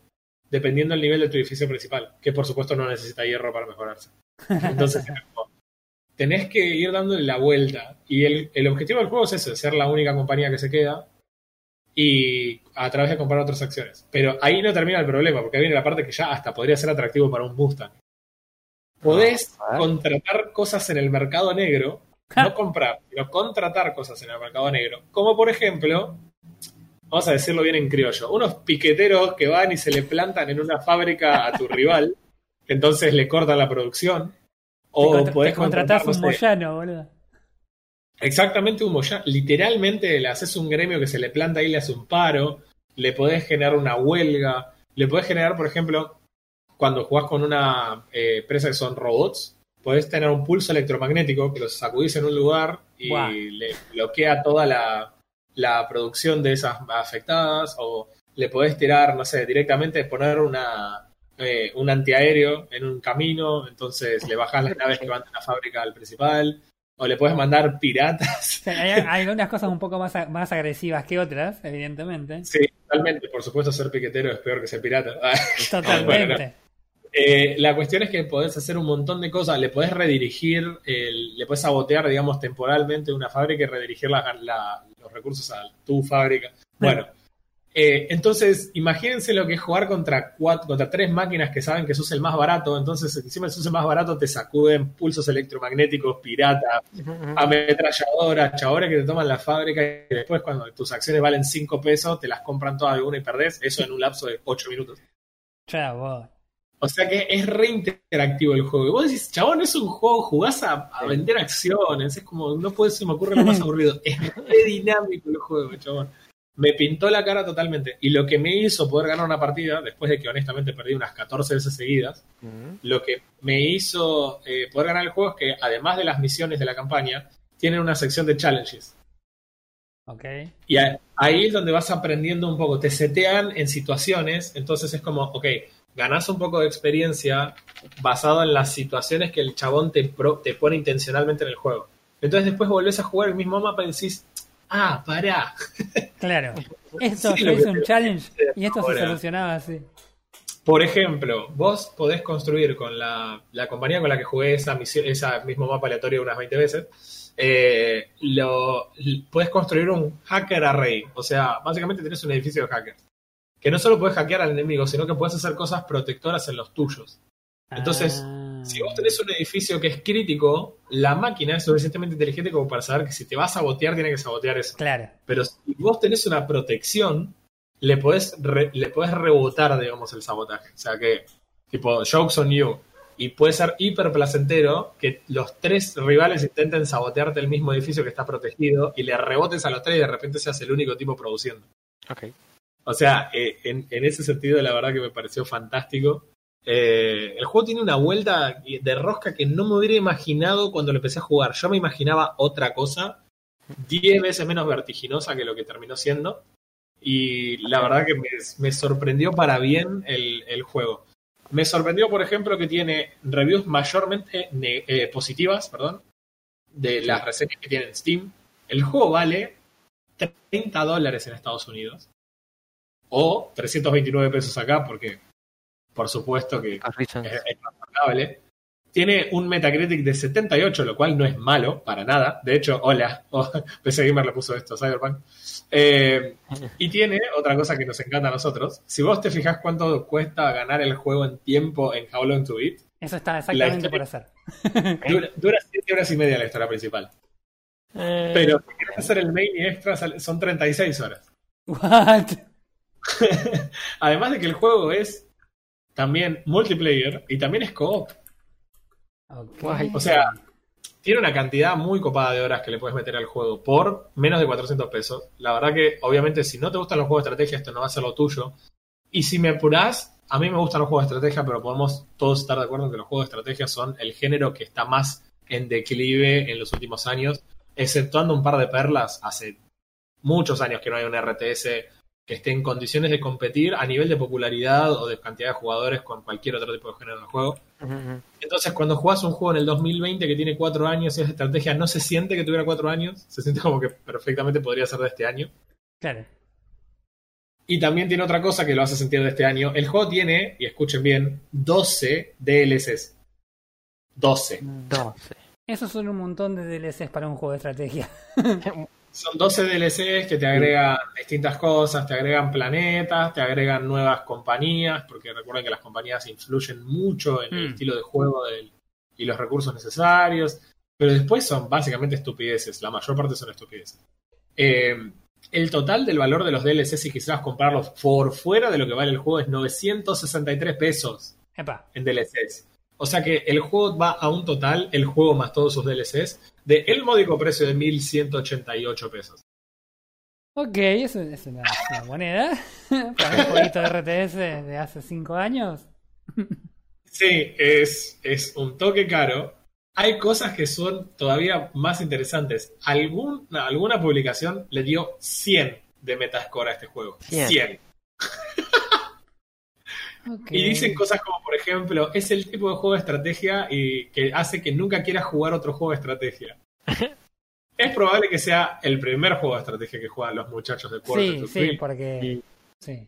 S1: dependiendo del nivel de tu edificio principal, que por supuesto no necesita hierro para mejorarse. Entonces, *laughs* tenés que ir dándole la vuelta. Y el, el objetivo del juego es eso, ser la única compañía que se queda y a través de comprar otras acciones. Pero ahí no termina el problema, porque ahí viene la parte que ya hasta podría ser atractivo para un Mustang. Podés
S3: Ah,
S1: contratar cosas en el mercado negro, no comprar, sino contratar cosas en el mercado negro. Como por ejemplo, vamos a decirlo bien en criollo, unos piqueteros que van y se le plantan en una fábrica a tu rival, *laughs* entonces le cortan la producción. O
S2: te, contra-
S1: podés
S2: te contratás
S1: contratar,
S2: un moyano, boludo.
S1: Exactamente un moyano. Literalmente le haces un gremio que se le planta y le hace un paro. Le podés generar una huelga. Le podés generar, por ejemplo, cuando jugás con una eh, empresa que son robots, podés tener un pulso electromagnético que lo sacudís en un lugar y le bloquea toda la, la producción de esas afectadas, o le podés tirar, no sé, directamente poner una, eh, un antiaéreo en un camino, entonces le bajás las naves que van de la fábrica al principal, o le podés mandar piratas.
S2: O *laughs* sea, hay, hay algunas cosas un poco más, más agresivas que otras, evidentemente.
S1: Sí, totalmente, por supuesto ser piquetero es peor que ser pirata. *laughs*
S2: Totalmente.
S1: Eh, la cuestión es que podés hacer un montón de cosas, le podés redirigir, el- le podés sabotear, digamos, temporalmente una fábrica y redirigir la- la- los recursos a tu fábrica. Bueno, eh, entonces imagínense lo que es jugar contra, cuatro, contra tres máquinas que saben que sos el más barato, entonces encima de sos el más barato te sacuden pulsos electromagnéticos, pirata, ametralladoras, chabores que te toman la fábrica y después cuando tus acciones valen 5 pesos te las compran todas de una y perdés, eso en un lapso de 8 minutos.
S2: Vos.
S1: O sea que es re interactivo el juego. Y vos decís, chabón, es un juego, jugás a, a vender acciones. Es como, no puede se me ocurre lo más *laughs* aburrido. Es re dinámico el juego, chabón. Me pintó la cara totalmente. Y lo que me hizo poder ganar una partida, después de que honestamente perdí unas 14 veces seguidas, lo que me hizo eh, poder ganar el juego es que, además de las misiones de la campaña, tienen una sección de challenges.
S2: Ok.
S1: Y ahí es donde vas aprendiendo un poco. Te setean en situaciones, entonces es como, ok, ganás un poco de experiencia basado en las situaciones que el chabón te, pro- te pone intencionalmente en el juego. Entonces después volvés a jugar el mismo mapa y decís, ah, pará. *laughs*
S2: Claro. Esto
S1: Sí, que
S2: un challenge y esto se solucionaba así.
S1: Por ejemplo, vos podés construir con la, la compañía con la que jugué esa misión, ese mismo mapa aleatorio unas 20 veces, eh, lo, podés construir un hacker array. O sea, básicamente tenés un edificio de hackers. Que no solo podés hackear al enemigo, sino que podés hacer cosas protectoras en los tuyos. Entonces,
S2: Ah.
S1: Si vos tenés un edificio que es crítico, la máquina es suficientemente inteligente como para saber que si te va a sabotear, tiene que sabotear eso.
S2: Claro.
S1: Pero si vos tenés una protección, le podés, re- le podés rebotar, digamos, el sabotaje. O sea que, tipo, jokes on you. Y puede ser hiper placentero que los tres rivales intenten sabotearte el mismo edificio que está protegido y le rebotes a los tres y de repente seas el único tipo produciendo.
S3: Ok.
S1: O sea, eh, en, en ese sentido, la verdad que me pareció fantástico. Eh, el juego tiene una vuelta de rosca que no me hubiera imaginado cuando lo empecé a jugar. Yo me imaginaba otra cosa, 10 veces menos vertiginosa que lo que terminó siendo. Y la verdad que me, me sorprendió para bien el, el juego. Me sorprendió, por ejemplo, que tiene reviews mayormente eh, positivas, perdón, de las reseñas que tiene en Steam. El juego vale 30 dólares en Estados Unidos o 329 pesos acá, porque por supuesto que
S3: reasons.
S1: es, es razonable. Tiene un Metacritic de 78, lo cual no es malo para nada. De hecho, hola, *laughs* oh, PC Gamer le puso esto, Cyberpunk. Eh, y tiene otra cosa que nos encanta a nosotros. Si vos te fijás cuánto cuesta ganar el juego en tiempo en How Long to Beat,
S2: Eso está exactamente
S1: historia-
S2: por hacer.
S1: dura, dura 7 horas y media la historia principal.
S3: Eh,
S1: Pero si querés hacer el main y extra, son 36 horas.
S2: What? *laughs*
S1: Además de que el juego es también multiplayer y también es co-op. O sea, tiene una cantidad muy copada de horas que le puedes meter al juego por menos de 400 pesos. La verdad que, obviamente, si no te gustan los juegos de estrategia, esto no va a ser lo tuyo. Y si me apurás, a mí me gustan los juegos de estrategia, pero podemos todos estar de acuerdo en que los juegos de estrategia son el género que está más en declive en los últimos años, exceptuando un par de perlas. Hace muchos años que no hay un RTS que esté en condiciones de competir a nivel de popularidad o de cantidad de jugadores con cualquier otro tipo de género de juego. Entonces, cuando jugás un juego en el 2020 que tiene cuatro años y es de estrategia, no se siente que tuviera cuatro años, se siente como que perfectamente podría ser de este año.
S2: Claro.
S1: Y también tiene otra cosa que lo hace sentir de este año. El juego tiene, y escuchen bien, 12 DLCs. 12.
S3: 12.
S2: Esos son un montón de DLCs para un juego de estrategia. *laughs*
S1: Son 12 DLCs que te agregan distintas cosas, te agregan planetas, te agregan nuevas compañías, porque recuerden que las compañías influyen mucho en el
S2: Mm.
S1: estilo de juego del- y los recursos necesarios, pero después son básicamente estupideces, la mayor parte son estupideces. Eh, el total del valor de los DLCs, si quisieras comprarlos por fuera de lo que vale el juego, es 963 pesos
S2: Epa.
S1: en DLCs. O sea que el juego va a un total, el juego más todos sus DLCs, de el módico precio de 1188 pesos.
S2: Ok, es una, es una moneda. *laughs* para un jueguito de RTS de hace 5 años.
S1: Sí, es, es un toque caro, hay cosas que son todavía más interesantes. Algún, alguna publicación le dio 100 de Metascore a este juego.
S3: 100.
S1: 100. Y dicen cosas como, por ejemplo, es el tipo de juego de estrategia y que hace que nunca quieras jugar otro juego de estrategia. *laughs* es probable que sea el primer juego de estrategia que juegan los muchachos de Quarter
S2: Sí,
S1: to
S2: sí, porque. Sí.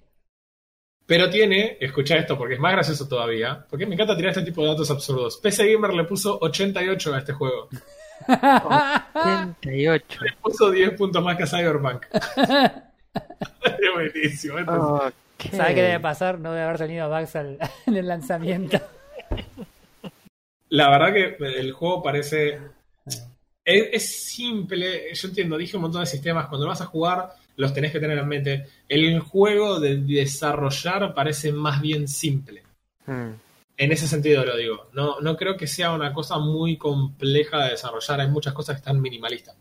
S1: Pero tiene, escucha esto porque es más gracioso todavía, porque me encanta tirar este tipo de datos absurdos. PC Gamer le puso 88 a este juego.
S3: 38.
S1: Le puso 10 puntos más que a Cyberpunk. *laughs* *laughs* es buenísimo. esto es-
S3: Ok.
S2: ¿Sabes qué debe pasar? No debe haber tenido bugs al- *laughs* en el lanzamiento.
S1: La verdad que el juego parece. Es, es simple. Yo entiendo, dije un montón de sistemas. Cuando lo vas a jugar, los tenés que tener en mente. El juego de desarrollar parece más bien simple.
S3: Mm.
S1: En ese sentido lo digo. No, no creo que sea una cosa muy compleja de desarrollar. Hay muchas cosas que están minimalistas.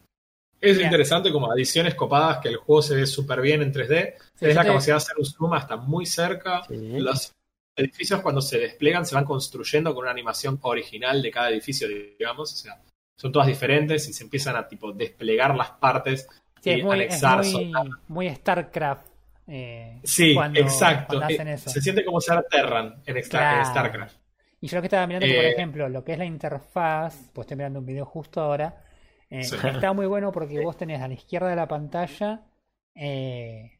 S1: Es
S2: Bien.
S1: interesante como adiciones copadas que el juego se ve súper bien en 3D.
S2: Sí,
S1: Tenés la
S2: te-
S1: capacidad de hacer un zoom hasta muy cerca.
S3: Sí.
S1: Los edificios cuando se desplegan se van construyendo con una animación original de cada edificio, digamos. O sea, son todas diferentes y se empiezan a tipo desplegar las partes
S2: Sí,
S1: y
S2: es muy, es
S1: anexar.
S2: muy, StarCraft. eh,
S1: Sí,
S2: cuando-
S1: exacto.
S2: cuando hacen
S1: Eh,
S2: eso.
S1: Se siente como ser Terran en, Star- en
S2: Claro.
S1: StarCraft.
S2: Y yo lo que estaba mirando, que, por
S1: Eh,
S2: ejemplo, lo que es la interfaz, pues estoy mirando un video justo ahora, eh,
S1: Sí.
S2: está muy bueno porque *laughs* vos tenés a la izquierda de la pantalla eh,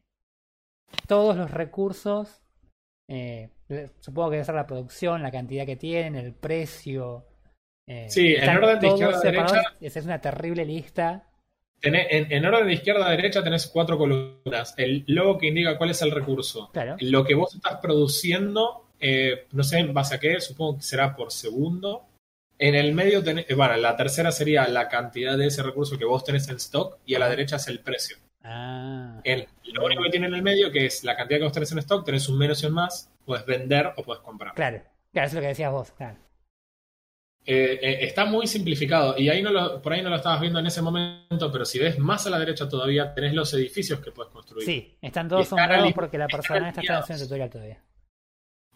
S2: todos los recursos, eh, supongo que debe ser la producción, la cantidad que tienen, el precio.
S1: Sí, en orden de izquierda a derecha.
S2: Esa es una terrible lista.
S1: Tenés- en, en orden de izquierda a derecha tenés cuatro columnas. El logo que indica cuál es el recurso.
S2: Claro.
S1: Lo que vos estás produciendo, no sé en base a qué, supongo que será por segundo. En el medio tenés, eh, bueno, la tercera sería la cantidad de ese recurso que vos tenés en stock y a la derecha es el precio.
S2: Ah,
S1: El, lo único que tiene en el medio, que es la cantidad que vos tenés en stock, tenés un menos y un más, puedes vender o puedes comprar.
S2: claro. Claro, eso es lo que decías vos. Claro.
S1: Eh, eh, está muy simplificado y ahí no lo, por ahí no lo estabas viendo en ese momento, pero si ves más a la derecha todavía, tenés los edificios que puedes construir.
S2: Sí, están todos
S1: están
S2: porque la persona está haciendo tutorial todavía.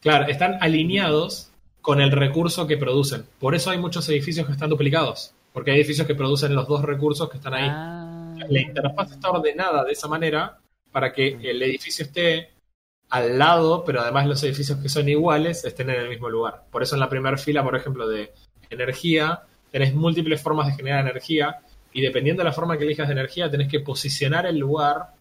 S1: Claro, están alineados con el recurso que producen. Por eso hay muchos edificios que están duplicados, porque hay edificios que producen los dos recursos que están ahí.
S2: Ah,
S1: La interfaz está ordenada de esa manera para que el edificio esté al lado, pero además los edificios que son iguales estén en el mismo lugar. Por eso en la primera fila, por ejemplo, de energía, tenés múltiples formas de generar energía y dependiendo de la forma que elijas de energía, tenés que posicionar el lugar.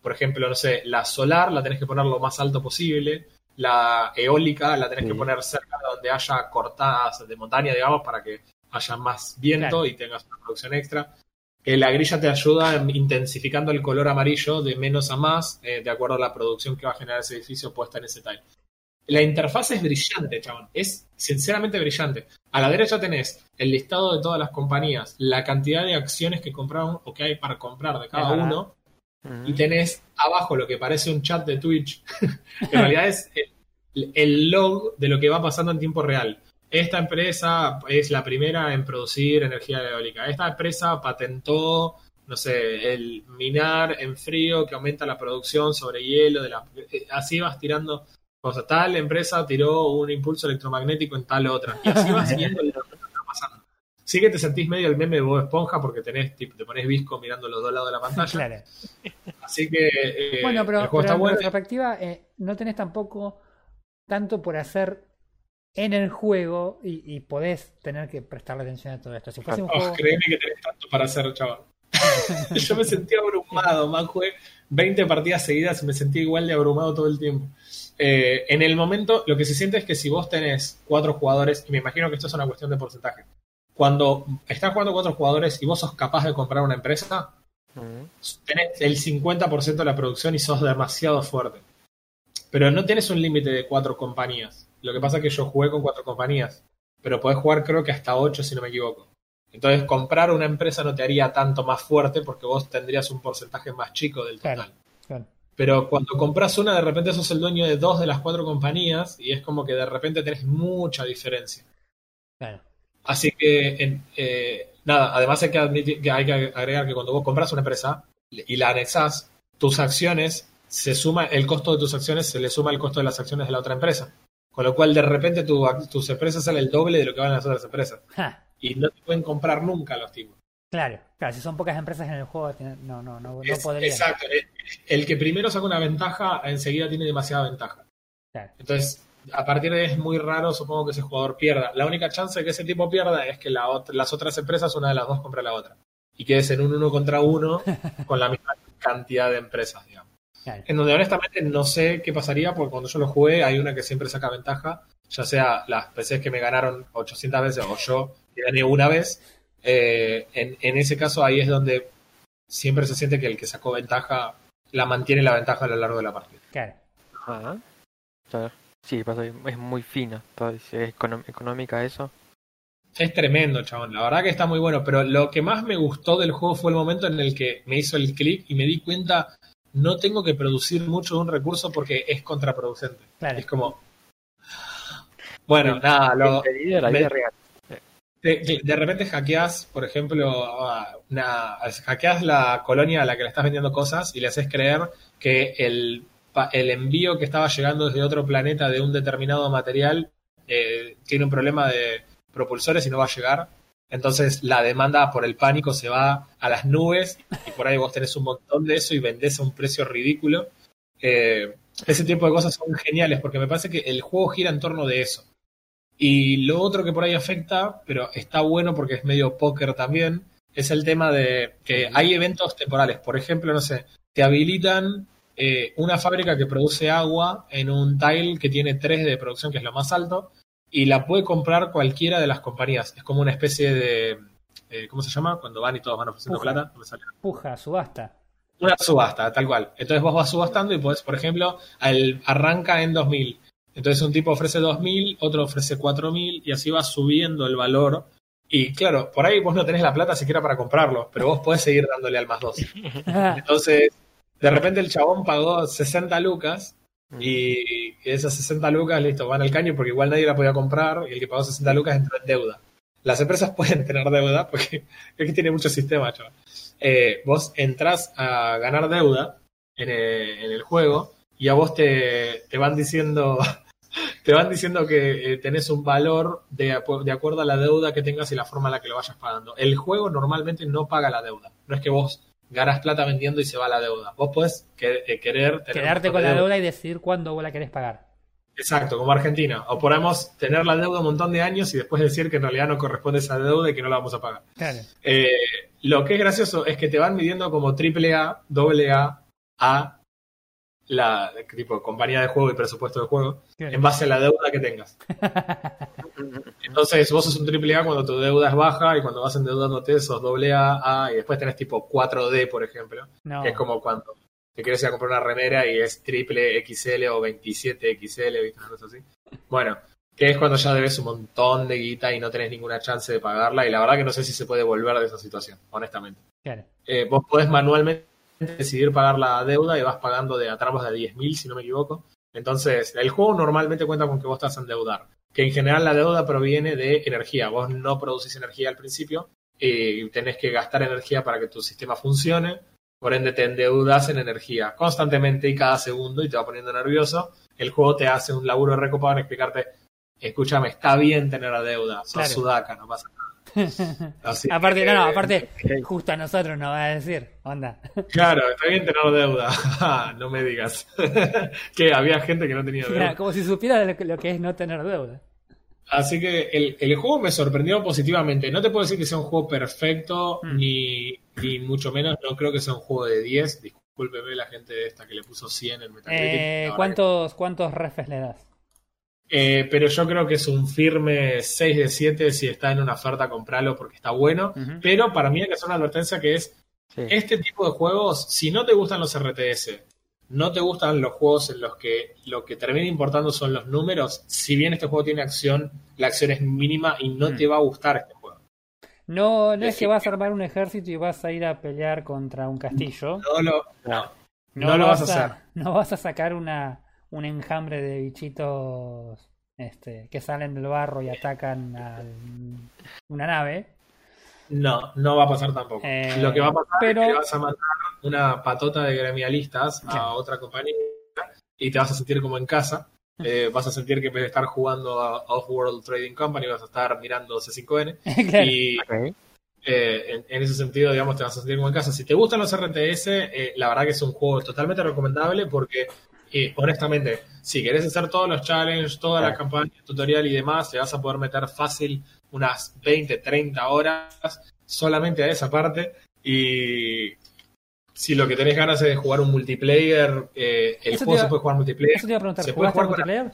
S1: Por ejemplo, no sé, la solar la tenés que poner lo más alto posible, la eólica la tenés
S3: Sí.
S1: que poner cerca de donde haya cortadas de montaña, digamos, para que haya más viento
S2: Claro.
S1: y tengas una producción extra. Eh, la grilla te ayuda en- intensificando el color amarillo de menos a más, eh, de acuerdo a la producción que va a generar ese edificio puesta en ese tile. La interfaz es brillante, chabón. Es sinceramente brillante. A la derecha tenés el listado de todas las compañías, la cantidad de acciones que compraron o que hay para comprar de cada
S2: Es
S1: y tenés abajo lo que parece un chat de Twitch. *laughs* en realidad es el, el log de lo que va pasando en tiempo real. Esta empresa es la primera en producir energía eólica. Esta empresa patentó, no sé, el minar en frío que aumenta la producción sobre hielo. De la, eh, así vas tirando cosas. Tal empresa tiró un impulso electromagnético en tal otra. Y así vas *laughs* viendo lo que está pasando. Sí que te sentís medio el meme de Bob Esponja porque tenés, tipo, te pones visco mirando los dos lados de la pantalla. *laughs*
S2: claro.
S1: Así que eh,
S2: Bueno, pero,
S1: el juego
S2: pero
S1: está
S2: en
S1: bueno.
S2: retrospectiva eh, no tenés tampoco tanto por hacer en el juego y, y podés tener que prestarle atención a todo esto. Si fuese un
S1: Oh,
S2: juego...
S1: créeme que tenés tanto para hacer, chaval. *laughs* Yo me sentía abrumado, man. Jugué 20 partidas seguidas y me sentía igual de abrumado todo el tiempo. Eh, en el momento, lo que se siente es que si vos tenés cuatro jugadores, y me imagino que esto es una cuestión de porcentaje, cuando están jugando cuatro jugadores y vos sos capaz de comprar una empresa, tenés el 50% de la producción y sos demasiado fuerte. Pero no tenés un límite de cuatro compañías. Lo que pasa es que yo jugué con cuatro compañías, pero podés jugar creo que hasta ocho si no me equivoco. Entonces comprar una empresa no te haría tanto más fuerte porque vos tendrías un porcentaje más chico del total.
S2: Claro. Claro.
S1: Pero cuando compras una, de repente sos el dueño de dos de las cuatro compañías y es como que de repente tenés mucha diferencia.
S2: Claro.
S1: Así que, en- eh, nada, además hay que, admitir, que hay que agregar que cuando vos compras una empresa y la anexás, tus acciones, se suma, el costo de tus acciones se le suma el costo de las acciones de la otra empresa. Con lo cual, de repente, tu, tus empresas salen el doble de lo que van las otras empresas.
S2: Ja.
S1: y no te pueden comprar nunca los tipos.
S2: Claro, claro, si son pocas empresas en el juego, no, no, no, no podrían.
S1: Exacto. El, el que primero saca una ventaja, enseguida tiene demasiada ventaja.
S2: Claro.
S1: Entonces, a partir de ahí es muy raro, supongo que ese jugador pierda. La única chance de que ese tipo pierda es que la ot- las otras empresas, una de las dos compre a la otra. Y quedes en un uno contra uno *laughs* con la misma cantidad de empresas, digamos.
S2: Claro.
S1: En donde honestamente no sé qué pasaría, porque cuando yo lo jugué hay una que siempre saca ventaja, ya sea las PCs que me ganaron 800 veces o yo que gané una vez. eh, en, en ese caso ahí es donde siempre se siente que el que sacó ventaja la mantiene la ventaja a lo largo de la partida.
S2: Claro.
S3: Ajá. Claro. Sí, es muy fina. todo, Es económica eso.
S1: Es tremendo, chabón. La verdad que está muy bueno. Pero lo que más me gustó del juego fue el momento en el que me hizo el clic y me di cuenta, no tengo que producir mucho de un recurso porque es contraproducente.
S2: Claro.
S1: Es como... Bueno, nada, lo,
S3: El de la
S1: me-
S3: vida real.
S1: de, de repente hackeas, por ejemplo, una, hackeas la colonia a la que le estás vendiendo cosas y le haces creer que el, el envío que estaba llegando desde otro planeta de un determinado material eh, tiene un problema de propulsores y no va a llegar. Entonces la demanda por el pánico se va a las nubes y por ahí vos tenés un montón de eso y vendés a un precio ridículo. Eh, ese tipo de cosas son geniales porque me parece que el juego gira en torno de eso. Y lo otro que por ahí afecta, pero está bueno porque es medio póker también, es el tema de que hay eventos temporales. Por ejemplo, no sé, te habilitan eh, una fábrica que produce agua en un tile que tiene 3 de producción, que es lo más alto, y la puede comprar cualquiera de las compañías. Es como una especie de. eh, ¿Cómo se llama? Cuando van y todos van ofreciendo
S2: Puja.
S1: plata. No me sale.
S2: Puja, subasta.
S1: Una subasta, tal cual. Entonces vos vas subastando y podés, por ejemplo, al, arranca en 2000. Entonces un tipo ofrece 2000, otro ofrece 4000 y así va subiendo el valor. Y claro, por ahí vos no tenés la plata siquiera para comprarlo, pero vos podés seguir dándole al más 2. *laughs* Entonces, de repente el chabón pagó 60 lucas y esas 60 lucas, listo, van al caño porque igual nadie la podía comprar y el que pagó 60 lucas entró en deuda. Las empresas *laughs* pueden tener deuda porque es que tiene mucho sistema, chaval. Eh, vos entrás a ganar deuda en el, en el juego y a vos te, te van diciendo *laughs* te van diciendo que eh, tenés un valor de, de acuerdo a la deuda que tengas y la forma en la que lo vayas pagando. El juego normalmente no paga la deuda. No es que vos ganas plata vendiendo y se va la deuda. Vos podés que- eh, querer tener
S2: Quedarte con la
S1: de
S2: deuda y decidir cuándo vos la querés pagar.
S1: Exacto, como Argentina. O podemos tener la deuda un montón de años y después decir que en realidad no corresponde esa deuda y que no la vamos a pagar.
S2: Claro.
S1: Eh, lo que es gracioso es que te van midiendo como triple A, doble A, A, la tipo compañía de juego y presupuesto de juego,
S2: Claro.
S1: en base a la deuda que tengas. *laughs* Entonces, vos sos un triple A cuando tu deuda es baja y cuando vas endeudándote sos doble A, A y después tenés tipo 4D, por ejemplo,
S2: No.
S1: que es como cuando te quieres ir a comprar una remera y es triple XL o 27 XL, ¿viste? Una cosa así. Bueno, que es cuando ya debes un montón de guita y no tenés ninguna chance de pagarla y la verdad que no sé si se puede volver de esa situación, honestamente.
S2: Claro.
S1: Eh, vos podés manualmente decidir pagar la deuda y vas pagando de a tramos de 10.000, si no me equivoco. Entonces, el juego normalmente cuenta con que vos estás a endeudar. Que en general la deuda proviene de energía. Vos no producís energía al principio y tenés que gastar energía para que tu sistema funcione. Por ende, te endeudas en energía constantemente y cada segundo y te va poniendo nervioso. El juego te hace un laburo recopado en explicarte: escúchame, está bien tener la deuda, sos
S2: Claro.
S1: sudaca, no pasa nada. *laughs* Así
S2: aparte,
S1: que-
S2: no, no, aparte, justo a nosotros nos va a decir, onda. *laughs*
S1: Claro, está bien tener deuda. *laughs* No me digas. que había gente que no tenía deuda.
S2: Como si supiera lo que, es no tener deuda.
S1: Así que el, el juego me sorprendió positivamente. No te puedo decir que sea un juego perfecto,
S2: Mm.
S1: ni, ni mucho menos. No creo que sea un juego de 10. Discúlpeme la gente de esta que le puso 100 en Metacritic.
S2: Eh, ¿cuántos, ¿Cuántos refes le das?
S1: Eh, pero yo creo que es un firme 6 de 7. Si está en una oferta, compralo porque está bueno. Pero para mí hay que hacer una advertencia que es
S3: Sí.
S1: este tipo de juegos, si no te gustan los RTS, no te gustan los juegos en los que lo que termina importando son los números, si bien este juego tiene acción, la acción es mínima y no
S2: Mm.
S1: te va a gustar este juego.
S2: No, no es que vas a armar un ejército y vas a ir a pelear contra un castillo.
S1: No lo, no,
S2: No,
S1: no lo vas a, hacer. *laughs*
S2: no vas a sacar una, un enjambre de bichitos este, que salen del barro y atacan a una nave.
S1: No, no va a pasar tampoco.
S2: Eh,
S1: lo que va a pasar
S2: pero-
S1: es que le vas a mandar una patota de gremialistas a
S2: Claro.
S1: otra compañía y te vas a sentir como en casa. Eh, vas a sentir que en vez de estar jugando a Off-World Trading Company, vas a estar mirando C5N. *laughs*
S2: Claro.
S1: Y eh, en, en ese sentido, digamos, te vas a sentir como en casa. Si te gustan los RTS, eh, la verdad que es un juego totalmente recomendable porque, eh, honestamente, si querés hacer todos los challenges, toda la campaña, tutorial y demás, te vas a poder meter fácil unas 20, 30 horas solamente a esa parte. Y si lo que tenés ganas es de jugar un multiplayer, eh, el juego
S2: iba-
S1: se puede jugar multiplayer.
S2: Eso te iba a preguntar,
S1: Se puede
S2: ¿jugaste al
S1: jugar
S2: multiplayer?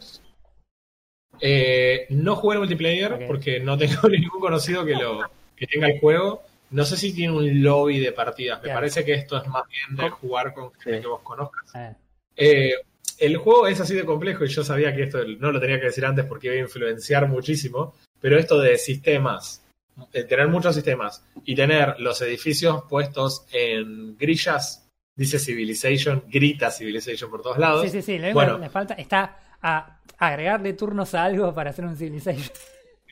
S1: Eh, no jugué el multiplayer porque no tengo *laughs* ningún conocido que lo que tenga el juego. No sé si tiene un lobby de partidas. Me parece que esto es más bien de jugar con gente
S3: Sí.
S1: que vos conozcas.
S2: Ah,
S1: Eh, el juego es así de complejo y yo sabía que esto no lo tenía que decir antes porque iba a influenciar muchísimo. Pero esto de sistemas, de tener muchos sistemas y tener los edificios puestos en grillas, dice Civilization, grita Civilization por todos lados.
S2: Sí, sí, sí. Lo
S1: Bueno.
S2: le falta está a agregarle turnos a algo para hacer un Civilization.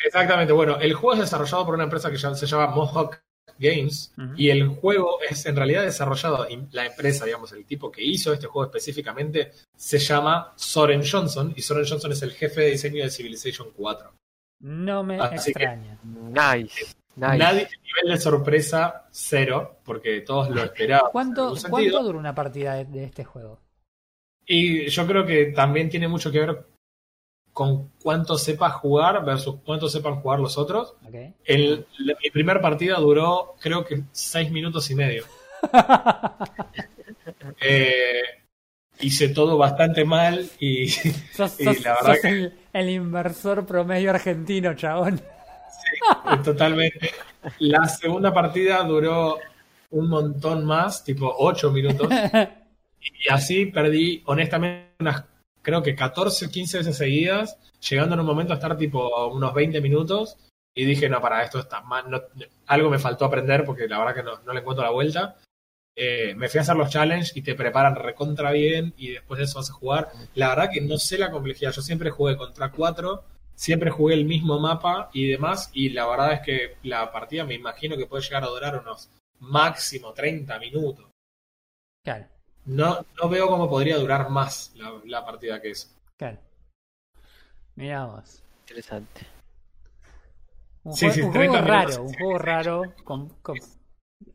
S1: Exactamente, bueno, el juego es desarrollado por una empresa que se llama Mohawk Games y el juego es en realidad desarrollado, la empresa, digamos, el tipo que hizo este juego específicamente se llama Soren Johnson y Soren Johnson es el jefe de diseño de Civilization 4.
S2: No me
S1: Así que-
S2: extraña.
S3: Nice. Nice.
S1: Nadie, nivel de sorpresa cero, porque todos lo esperaban.
S2: ¿Cuánto. ¿Cuánto dura una partida de, de este juego?
S1: Y yo creo que también tiene mucho que ver con cuánto sepas jugar versus cuánto sepan jugar los otros. El, la- mi primera partida duró, creo que, seis minutos y medio. *laughs* Eh, hice todo bastante mal y
S2: sos *laughs*
S1: Y
S2: sos-
S1: la verdad
S2: sos
S1: que-
S2: el, el inversor promedio argentino, chabón.
S1: totalmente. La segunda partida duró un montón más, tipo ocho minutos. *laughs* Y así perdí, honestamente, unas, creo que 14 o 15 veces seguidas, llegando en un momento a estar tipo unos 20 minutos. Y dije, no, para esto está mal. no- algo me faltó aprender porque la verdad que no, no le encuentro la vuelta. Eh, me fui a hacer los challenges y te preparan recontra bien y después de eso vas a jugar. La verdad que no sé la complejidad. Yo siempre jugué contra cuatro, siempre jugué el mismo mapa y demás. Y la verdad es que la partida me imagino que puede llegar a durar unos máximo 30 minutos. No, no veo cómo podría durar más la, la partida que eso.
S2: claro. Mirá vos.
S3: Interesante.
S2: Un,
S1: Sí,
S2: jue-
S1: sí,
S2: un
S1: 30
S2: juego
S1: minutos.
S2: raro, un juego raro con, con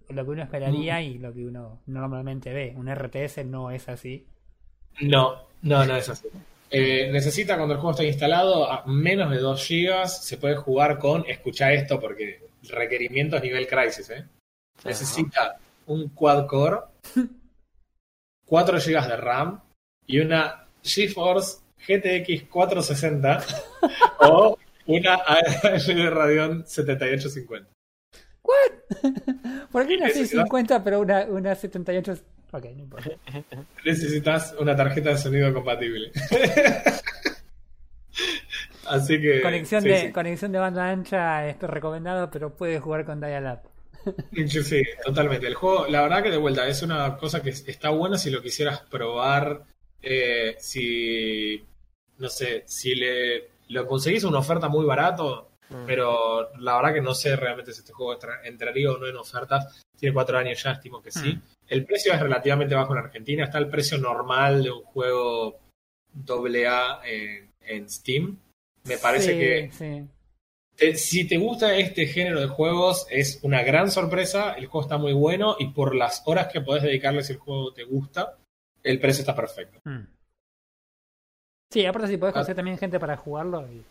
S2: lo que uno esperaría y lo que uno normalmente ve. Un RTS no es así.
S1: No, no, no es así. Eh, necesita cuando el juego está instalado a menos de 2 GB. Se puede jugar con, escucha esto porque requerimientos nivel Crisis, ¿eh? Necesita un quad core, *laughs* 4 GB de RAM y una GeForce GTX 460 o una AMD Radeon 7850. *laughs*
S2: ¿Por qué una
S1: Necesitas-
S2: 650 pero una, una 78? Ok, no importa. *laughs*
S1: Necesitas una tarjeta de sonido compatible. *laughs* Así que.
S2: Conexión,
S1: sí,
S2: de,
S1: sí.
S2: conexión de banda ancha es recomendado, pero puede jugar con Dial-Up.
S1: Sí, totalmente. El juego, la verdad que de vuelta, es una cosa que está buena si lo quisieras probar. eh, si. No sé, si le lo conseguís una oferta muy barato,
S3: Mm.
S1: pero la verdad que no sé realmente si este juego entra- entraría o no en ofertas. Tiene cuatro años ya, estimo que sí.
S2: Mm.
S1: El precio es relativamente bajo en Argentina. Está el precio normal de un juego AA en, en Steam. Me parece
S2: Sí,
S1: que
S2: sí.
S1: Te- si te gusta este género de juegos, es una gran sorpresa. El juego está muy bueno y por las horas que podés dedicarle si el juego te gusta, el precio está perfecto.
S2: Mm. Sí, aparte si podés
S1: Ah.
S2: conseguir también gente para jugarlo. y-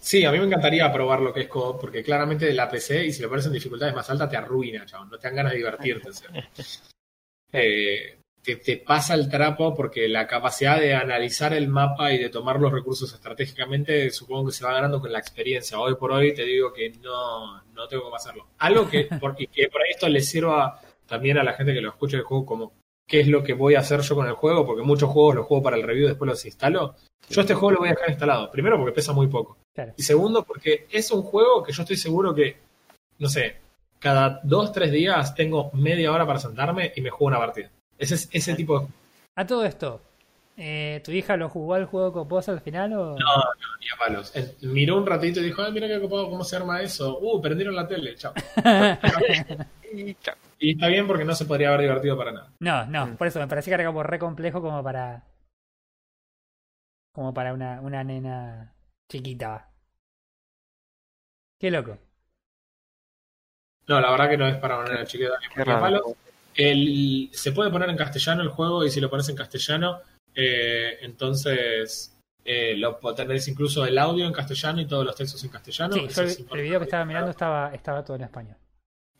S1: Sí, a mí me encantaría probar lo que es co porque claramente la PC, y si lo pones en dificultades más altas, te arruina, chabón. No te dan ganas de divertirte. o sea. *laughs* Eh, te, te pasa el trapo porque la capacidad de analizar el mapa y de tomar los recursos estratégicamente, supongo que se va ganando con la experiencia. Hoy por hoy te digo que no, no tengo cómo hacerlo. Algo que, *laughs* por, y que por ahí esto le sirva también a la gente que lo escuche el juego como qué es lo que voy a hacer yo con el juego, porque muchos juegos los juego para el review después los instalo. Yo este juego lo voy a dejar instalado. Primero porque pesa muy poco.
S2: Claro.
S1: Y segundo, porque es un juego que yo estoy seguro que, no sé, cada dos, tres días tengo media hora para sentarme y me juego una partida. Ese es ese tipo de
S2: A todo esto, eh, ¿tu hija lo jugó al juego con vos al final o...?
S1: ni a palos. Eh, Miró un ratito y dijo, ay, mira qué copado, cómo se arma eso. Uh, prendieron la tele, *laughs* chao.
S3: Y
S1: está bien porque no se podría haber divertido para nada.
S2: no, no,
S3: Mm.
S2: por eso me parecía que era como re complejo como para... como para una, una nena chiquita. Qué loco.
S1: No, la verdad que no es para una nena chiquita. ni
S3: raro.
S1: malo. El, se puede poner en castellano el juego y si lo pones en castellano, eh, entonces eh, lo tenés incluso el audio en castellano y todos los textos en castellano.
S2: Sí, yo el, video que estaba mirando estaba, estaba todo en español.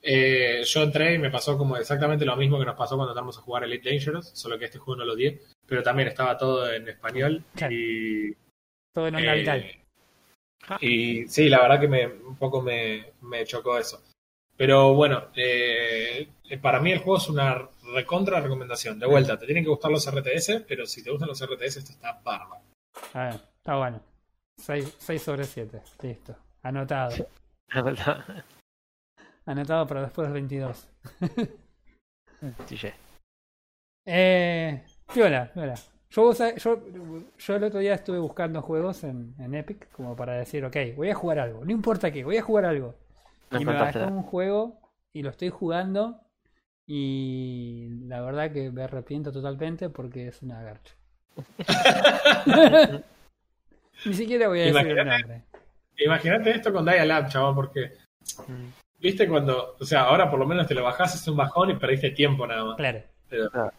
S1: Eh, yo entré y me pasó como exactamente lo mismo que nos pasó cuando entramos a jugar Elite Dangerous, solo que este juego no lo di, pero también estaba todo en español
S2: Claro.
S1: y,
S2: Todo en onda
S1: eh,
S2: vital.
S1: y sí, la verdad que me, un poco me, me chocó eso. Pero bueno, eh, para mí el juego es una recontra recomendación. De vuelta, te tienen que gustar los RTS, pero si te gustan los RTS, esto está bárbaro.
S2: A ver, está bueno. 6, sobre 7. Listo. Anotado. *laughs* Anotado para después del 22.
S3: Sí, ya.
S2: Eh, piola, piola. Yo, yo el otro día estuve buscando juegos en, en Epic como para decir, ok, voy a jugar algo. No importa qué, voy a jugar algo.
S3: No
S2: y me bajé un juego y lo estoy jugando y la verdad que me arrepiento totalmente porque es una garcha. *laughs* *laughs* Ni siquiera voy a decir el nombre.
S1: Imagínate esto con Dial-Up, chaval, porque
S3: Mm.
S1: viste cuando, o sea, ahora por lo menos te lo bajás, es un bajón y perdiste tiempo nada más.
S2: Claro.
S1: Pero,
S3: Claro.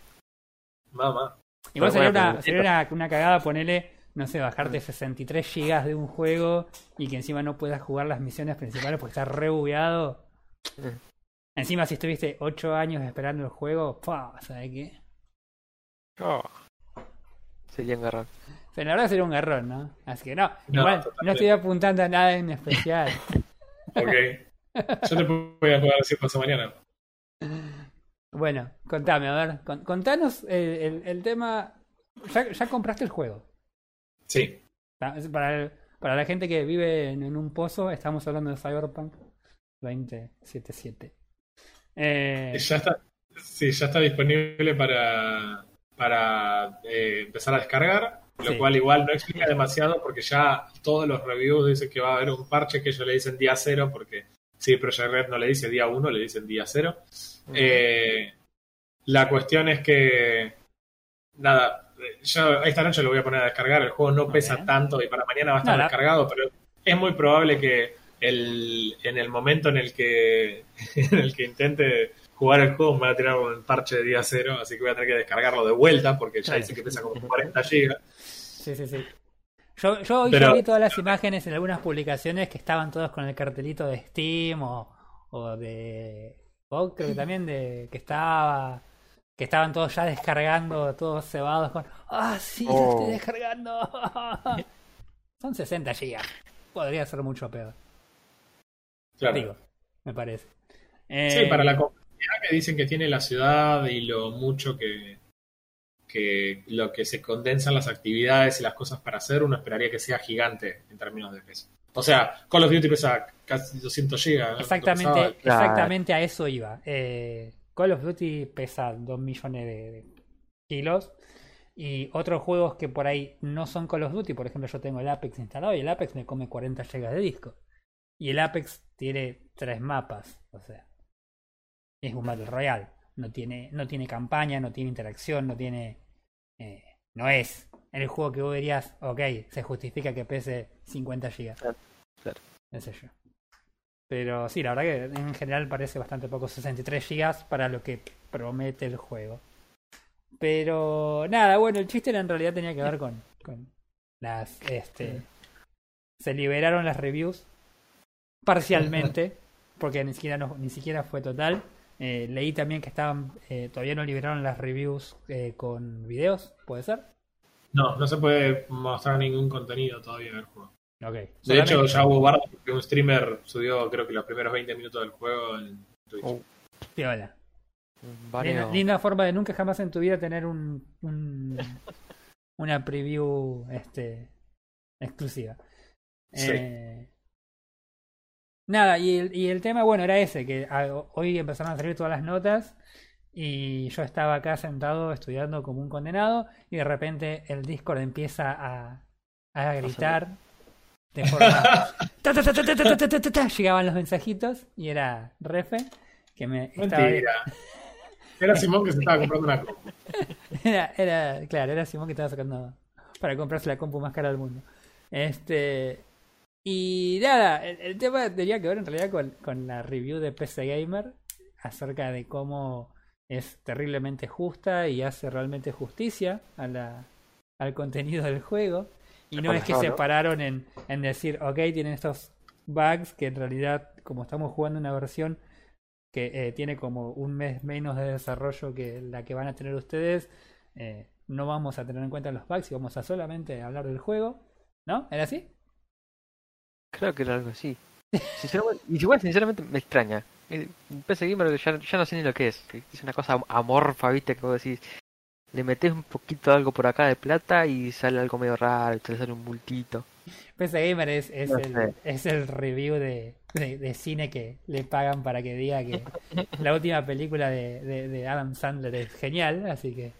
S1: mamá.
S2: Igual sería, una, sería una, una cagada ponerle, no sé, bajarte 63 gigas de un juego y que encima no puedas jugar las misiones principales porque está re bugueado.
S3: Mm.
S2: Encima si estuviste 8 años esperando el juego, ¡pah! ¿sabes qué?
S3: Oh. Sería un garrón.
S2: Pero la verdad sería un garrón, ¿no? Así que no,
S1: No,
S2: igual no estoy apuntando a nada en especial. *laughs*
S1: Ok. Yo te voy a jugar si pasa mañana.
S2: bueno, contame, a ver, con- contanos el, el- el tema. Ya, ya compraste el juego.
S1: Sí.
S2: Para, la gente que vive en, en un pozo, estamos hablando de Cyberpunk 2077. Eh,
S1: Ya está, sí, ya está disponible para, para eh, empezar a descargar, lo
S2: Sí.
S1: cual igual no explica demasiado porque ya todos los reviews dicen que va a haber un parche que ellos le dicen día cero porque si Project Red no le dice día uno, le dicen día cero. Eh, la cuestión es que, nada, yo esta noche lo voy a poner a descargar, el juego no pesa tanto y para mañana va a estar
S2: Nada.
S1: descargado, pero es muy probable que el, en el momento en el que *laughs* en el que intente jugar el juego me va a tirar un parche de día cero, así que voy a tener que descargarlo de vuelta porque ya dice que pesa como 40 gigas.
S2: sí, sí, sí. Yo, yo hoy
S1: Pero-
S2: ya vi todas las imágenes en algunas publicaciones que estaban todos con el cartelito de Steam o, o de. O creo que también de que estaba. Que estaban todos ya descargando, todos cebados con. ¡Ah, sí! ¡Lo
S3: Oh.
S2: estoy descargando! *laughs* Son 60 gigas. Podría ser mucho peor.
S1: Claro.
S2: Digo, me parece.
S1: Sí,
S2: Eh,
S1: para la complejidad que dicen que tiene la ciudad y lo mucho que, que lo que se condensan las actividades y las cosas para hacer, uno esperaría que sea gigante en términos de peso. O sea, Call of Duty pesa casi 200 gigas. ¿no?
S2: Exactamente, exactamente a eso iba. Eh, Call of Duty pesa 2 millones de, de kilos. Y otros juegos que por ahí no son Call of Duty, por ejemplo, yo tengo el Apex instalado y el Apex me come 40 GB de disco. Y el Apex tiene tres mapas, o sea, es un Battle Royale. No tiene, no tiene campaña, no tiene interacción, no tiene. eh, no es el juego que vos dirías, ok, se justifica que pese 50 GB.
S3: Claro, claro.
S2: qué sé yo. Pero sí, la verdad que en general parece bastante poco 63 GB para lo que promete el juego. Pero nada, bueno, el chiste en realidad tenía que ver con, con las este se liberaron las reviews parcialmente *laughs* porque ni siquiera no- ni siquiera fue total. Eh, leí también que estaban eh, todavía no liberaron las reviews eh, con videos, ¿puede ser?
S1: No, no se puede mostrar ningún contenido todavía en el juego. De hecho, ya hubo bardo porque un streamer subió, creo que los primeros 20 minutos del juego en Twitch.
S3: Oh,
S2: Piola. Linda, forma de nunca jamás en tu vida tener un, un- una preview este exclusiva.
S1: Sí.
S2: Eh, nada, y el, y el tema, bueno, era ese, que a- hoy empezaron a salir todas las notas y yo estaba acá sentado estudiando como un condenado y de repente el Discord empieza a, a gritar de forma. llegaban los mensajitos y era Refe que me. Estaba...
S1: Era Simón que se estaba comprando una compu.
S2: Era, claro, era Simón que estaba sacando para comprarse la compu más cara del mundo. Este. Y nada, el, el tema tenía que ver en realidad con, con la review de PC Gamer acerca de cómo es terriblemente justa y hace realmente justicia a la, al contenido del juego. Y no es que se pararon en, en decir, ok, tienen estos bugs que en realidad, como estamos jugando una versión que eh, tiene como un mes menos de desarrollo que la que van a tener ustedes, eh, no vamos a tener en cuenta los bugs y vamos a solamente hablar del juego. ¿No? ¿Era así?
S3: Creo que era algo así. Sinceramente, y igual, sinceramente, me extraña. El PC Gamer ya, ya no sé ni lo que es. Es una cosa amorfa, viste, que vos decís. Le metes un poquito de algo por acá de plata y sale algo medio raro, te sale un multito.
S2: PC Gamer es, es,
S3: No
S2: el, es el review de, de, de cine que le pagan para que diga que la última película de, de, de Adam Sandler es genial, así que.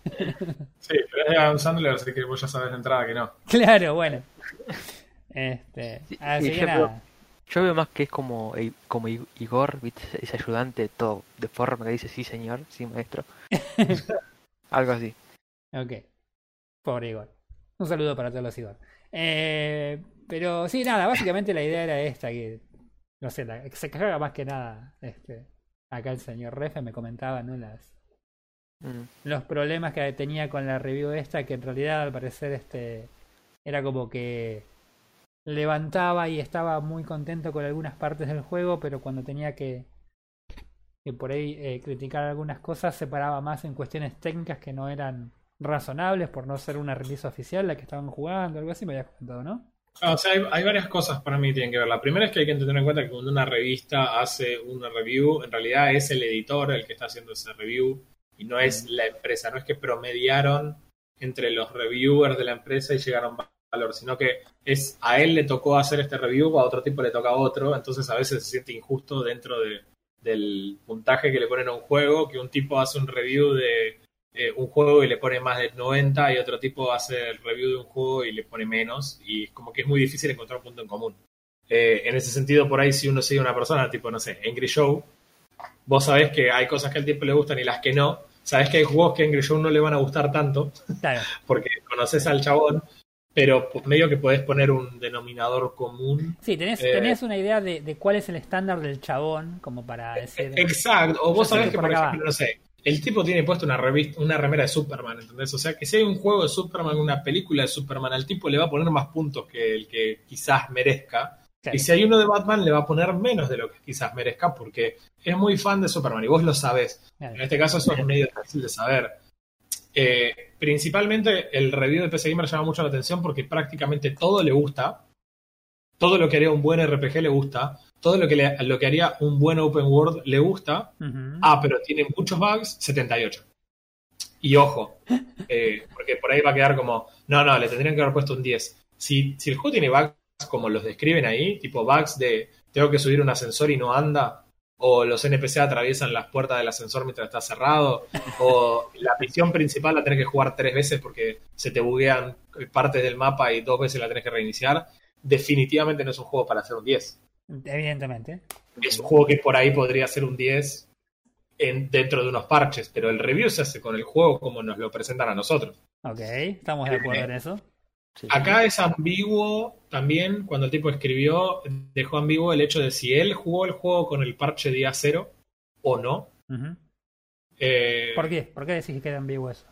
S1: Sí, pero es de Adam Sandler, así que vos ya sabes de entrada que no.
S2: Claro, bueno. Este,
S3: Sí,
S2: así
S3: sí,
S2: que
S3: yo
S2: nada.
S3: veo- Yo veo más que es como, I- como Igor, ¿viste? ese ayudante todo de forma que dice sí señor, sí maestro. *laughs* Algo así.
S2: Ok. Pobre Igor. Un saludo para todos los Igor. Eh, pero sí, nada, básicamente la idea era esta, que no sé, la, se caga más que nada. Este, acá el señor Refe me comentaba, ¿no? Las,
S3: Mm.
S2: los problemas que tenía con la review esta, que en realidad al parecer este era como que levantaba y estaba muy contento con algunas partes del juego, pero cuando tenía que, que por ahí eh, criticar algunas cosas se paraba más en cuestiones técnicas que no eran razonables por no ser una release oficial la que estaban jugando, algo así me habías comentado, ¿no?
S1: Ah, O sea, hay, hay varias cosas para mí que tienen que ver. La primera es que hay que tener en cuenta que cuando una revista hace una review, en realidad es el editor el que está haciendo ese review y no es la empresa. No es que promediaron entre los reviewers de la empresa y llegaron a valor, sino que es a él le tocó hacer este review, a otro tipo le toca a otro, entonces a veces se siente injusto dentro de, del puntaje que le ponen a un juego, que un tipo hace un review de eh, un juego y le pone más de 90 y otro tipo hace el review de un juego y le pone menos y es como que es muy difícil encontrar un punto en común. Eh, en ese sentido, por ahí si uno sigue a una persona tipo, no sé, Angry Show, vos sabés que hay cosas que al tipo le gustan y las que no, sabés que hay juegos que a Angry Show no le van a gustar tanto
S2: Claro, *laughs*
S1: porque conoces al chabón, pero pues, medio que podés poner un denominador común.
S2: sí, tenés,
S1: Eh,
S2: tenés una idea de, de cuál es el estándar del chabón, como para decir...
S1: Exacto, o vos sabés
S2: que por
S1: por
S2: acá va.
S1: ejemplo, no sé, el tipo tiene puesto una revista, una remera de Superman, ¿entendés? O sea, que si hay un juego de Superman, una película de Superman, al tipo le va a poner más puntos que el que quizás merezca.
S2: Claro.
S1: Y si hay uno de Batman, le va a poner menos de lo que quizás merezca, porque es muy fan de Superman y vos lo sabés.
S2: Claro.
S1: En este caso, eso es medio difícil de saber. Eh, principalmente, el review de PC Gamer llama mucho la atención porque prácticamente todo le gusta. Todo lo que haría un buen RPG le gusta. Todo lo que, le- lo que haría un buen open world le gusta. Ah, pero tiene muchos bugs, 78. Y ojo, eh, porque por ahí va a quedar como, no, no, le tendrían que haber puesto un 10. Si, si el juego tiene bugs como los describen ahí, tipo bugs de tengo que subir un ascensor y no anda, o los NPC atraviesan las puertas del ascensor mientras está cerrado, o la misión principal la tenés que jugar tres veces porque se te buguean partes del mapa y dos veces la tenés que reiniciar, definitivamente no es un juego para hacer un 10
S2: Evidentemente.
S1: es un juego que por ahí podría ser un 10 en, dentro de unos parches, pero el review se hace con el juego como nos lo presentan a nosotros.
S2: Ok, estamos de acuerdo en eso.
S3: Sí.
S1: Acá es ambiguo también, cuando el tipo escribió, dejó ambiguo el hecho de si él jugó el juego con el parche día cero o no. Eh,
S2: ¿Por qué? ¿Por qué decís que queda ambiguo eso?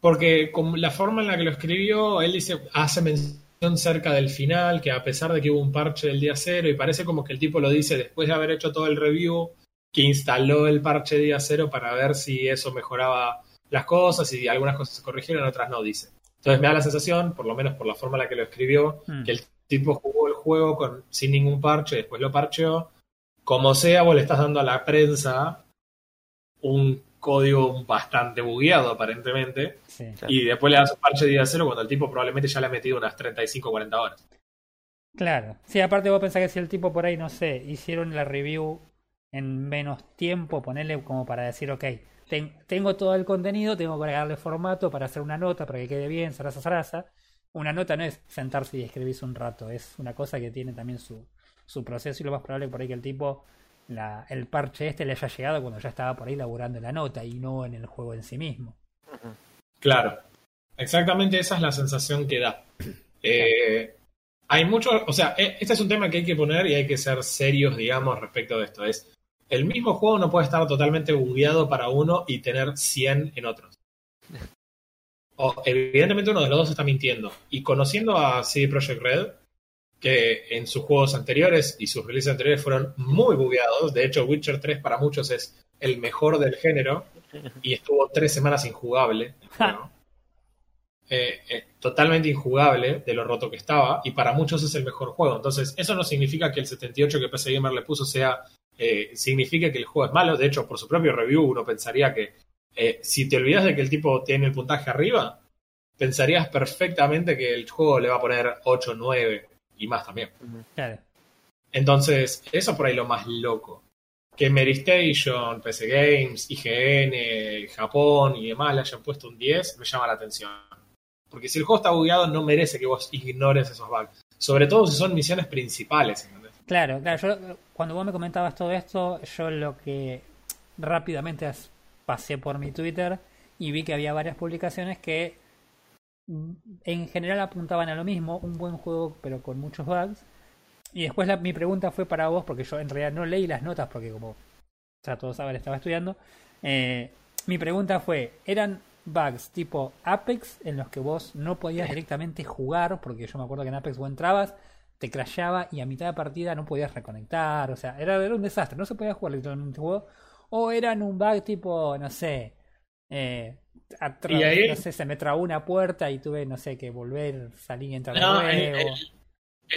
S1: Porque con la forma en la que lo escribió, él dice, hace mención cerca del final, que a pesar de que hubo un parche del día cero, y parece como que el tipo lo dice después de haber hecho todo el review, que instaló el parche día cero para ver si eso mejoraba las cosas y algunas cosas se corrigieron, otras no, dice. Entonces me da la sensación, por lo menos por la forma en la que lo escribió,
S2: Mm.
S1: que el tipo jugó el juego con, sin ningún parche, después lo parcheó. Como sea, vos le estás dando a la prensa un código bastante bugueado aparentemente.
S2: Sí.
S3: Claro.
S1: Y después le das un parche de día cero cuando el tipo probablemente ya le ha metido unas 35 40 horas.
S2: Claro. Sí, aparte vos pensás que si el tipo por ahí, no sé, hicieron la review en menos tiempo, ponerle como para decir, ok, ten- tengo todo el contenido, tengo que agregarle formato para hacer una nota, para que quede bien, zaraza, zaraza. Una nota no es sentarse y escribirse un rato, es una cosa que tiene también su, su proceso y lo más probable por ahí que el tipo, la, el parche este le haya llegado cuando ya estaba por ahí laburando la nota y no en el juego en sí mismo.
S1: Claro. Exactamente esa es la sensación que da. Eh, hay mucho, o sea, e- este es un tema que hay que poner y hay que ser serios, digamos, respecto de esto. Es, el mismo juego no puede estar totalmente bugueado para uno y tener 100 en otros. O, evidentemente uno de los dos está mintiendo. Y conociendo a CD Projekt Red, que en sus juegos anteriores y sus releases anteriores fueron muy bugueados, de hecho Witcher 3 para muchos es el mejor del género y estuvo tres semanas injugable. Eh, eh, totalmente injugable de lo roto que estaba y para muchos es el mejor juego. Entonces, eso no significa que el 78 que PC Gamer le puso sea eh, significa que el juego es malo. De hecho, por su propio review uno pensaría que eh, si te olvidas de que el tipo tiene el puntaje arriba, pensarías perfectamente que el juego le va a poner 8, 9 y más también.
S2: Claro.
S1: Entonces, eso por ahí lo más loco. Que Meristation, PC Games, IGN, Japón y demás le hayan puesto un 10, me llama la atención. Porque si el juego está bugueado, no merece que vos ignores esos bugs. Sobre todo si son misiones principales, ¿entendés?
S2: Claro, claro. Yo, cuando vos me comentabas todo esto, yo lo que rápidamente as- pasé por mi Twitter y vi que había varias publicaciones que en general apuntaban a lo mismo, un buen juego pero con muchos bugs. Y después mi pregunta fue para vos, porque yo en realidad no leí las notas, porque como ya todos saben, estaba estudiando. Eh, mi pregunta fue, ¿eran bugs tipo Apex en los que vos no podías directamente jugar? Porque yo me acuerdo que en Apex vos entrabas, te crashaba y a mitad de partida no podías reconectar. O sea, era, un desastre, no se podía jugar literalmente el juego. O eran un bug tipo, no sé, eh,
S1: Y ahí-
S2: no sé, se me trabó una puerta y tuve, no sé, que volver, salir y entrar
S1: No,
S2: nuevo.
S1: el-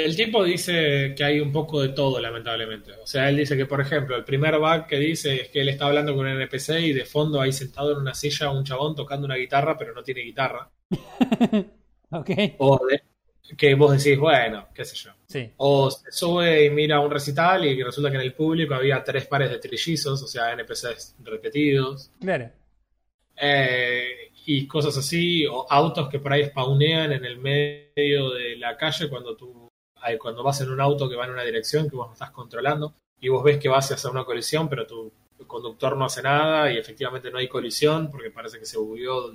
S1: el tipo dice que hay un poco de todo, lamentablemente. O sea, él dice que, por ejemplo, el primer bug que dice es que él está hablando con un NPC y de fondo ahí sentado en una silla un chabón tocando una guitarra, pero no tiene guitarra. *laughs*
S2: ok,
S1: O de- que vos decís, bueno, qué sé yo.
S2: sí,
S1: O se sube y mira un recital y resulta que en el público había tres pares de trillizos, o sea, NPCs repetidos.
S2: claro.
S1: Eh, y cosas así, o autos que por ahí spawnean en el medio de la calle cuando tú cuando vas en un auto que va en una dirección que vos no estás controlando y vos ves que vas hacia una colisión, pero tu conductor no hace nada y efectivamente no hay colisión porque parece que se bugueó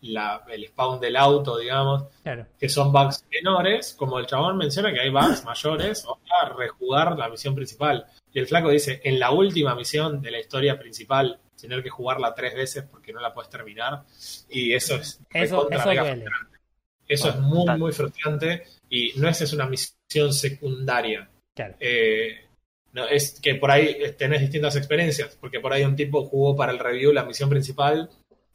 S1: la- el spawn del auto, digamos,
S2: Claro.
S1: que son bugs menores, como el chabón menciona que hay bugs mayores, o sea, rejugar la misión principal. Y el flaco dice, en la última misión de la historia principal, tener que jugarla tres veces porque no la puedes terminar. Y eso es
S2: Eso, eso duele.
S1: eso es muy, muy frustrante y no es, es una misión secundaria.
S2: Claro.
S1: Eh, no, es que por ahí eh, tenés distintas experiencias, porque por ahí un tipo jugó para el review la misión principal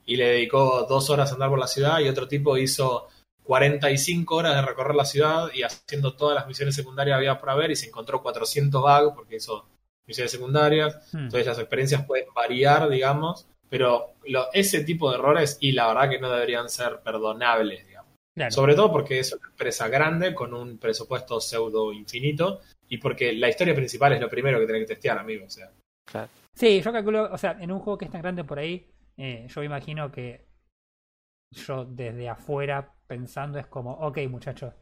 S1: y le dedicó dos horas a andar por la ciudad y otro tipo hizo 45 horas de recorrer la ciudad y haciendo todas las misiones secundarias había por haber y se encontró 400 bugs porque hizo misiones secundarias.
S2: Hmm.
S1: Entonces las experiencias pueden variar, digamos, pero lo- ese tipo de errores y la verdad que no deberían ser perdonables, digamos.
S2: Claro.
S1: Sobre todo porque es una empresa grande con un presupuesto pseudo infinito y porque la historia principal es lo primero que tenés que testear, amigo. O sea,
S3: Claro.
S2: Sí, yo calculo, o sea, en un juego que es tan grande por ahí, eh, yo imagino que yo desde afuera pensando es como, ok muchachos,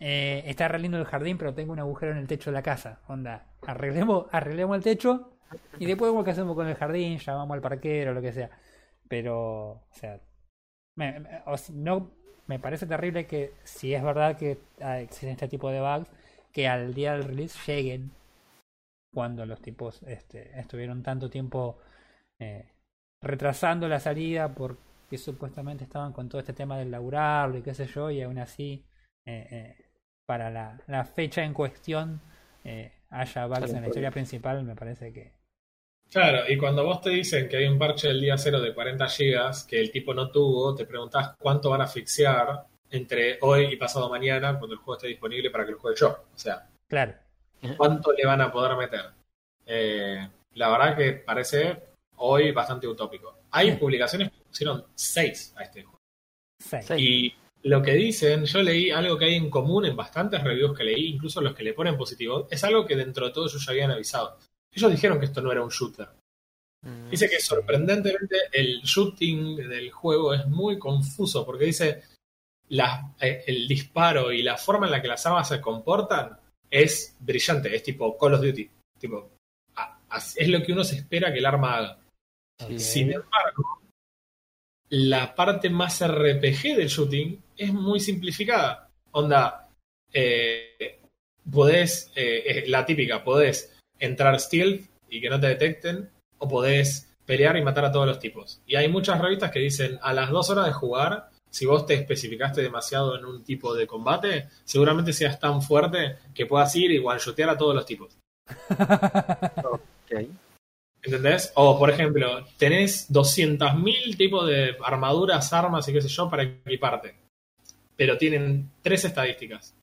S2: eh, está re lindo el jardín, pero tengo un agujero en el techo de la casa. Onda, arreglemos, arreglemos el techo y después qué hacemos con el jardín, llamamos al parquero, lo que sea. Pero, o sea, me, no, me parece terrible que si es verdad que ah, existen este tipo de bugs, que al día del release lleguen cuando los tipos este, estuvieron tanto tiempo eh, retrasando la salida porque supuestamente estaban con todo este tema del laburarlo y qué sé yo, y aún así para la, la fecha en cuestión eh, haya bugs en la historia principal, me parece que...
S1: claro, y cuando vos te dicen que hay un parche del día cero de 40 gigas que el tipo no tuvo, te preguntás cuánto van a asfixiar entre hoy y pasado mañana cuando el juego esté disponible para que lo juegue yo. O sea,
S2: Claro,
S1: cuánto le van a poder meter. Eh, la verdad que parece hoy bastante utópico. Hay
S2: Sí.
S1: publicaciones que pusieron 6 a este juego.
S2: Sí.
S1: Y lo que dicen, yo leí algo que hay en común en bastantes reviews que leí, incluso los que le ponen positivo, es algo que dentro de todo ellos ya habían avisado. Ellos dijeron que esto no era un shooter.
S3: Mm,
S1: Dice que sorprendentemente el shooting del juego es muy confuso porque dice la- eh, el disparo y la forma en la que las armas se comportan es brillante, es tipo Call of Duty. Tipo, es lo que uno se espera que el arma haga. Sin embargo, la parte más RPG del shooting es muy simplificada. Onda, eh, podés, eh, la típica, podés entrar stealth y que no te detecten, o podés pelear y matar a todos los tipos. Y hay muchas revistas que dicen, a las dos horas de jugar, si vos te especificaste demasiado en un tipo de combate, seguramente seas tan fuerte que puedas ir y one-shotear a todos los tipos. *laughs*
S3: Ok.
S1: ¿Entendés? O, por ejemplo, tenés 200.000 tipos de armaduras, armas y qué sé yo para equiparte. Pero tienen tres estadísticas.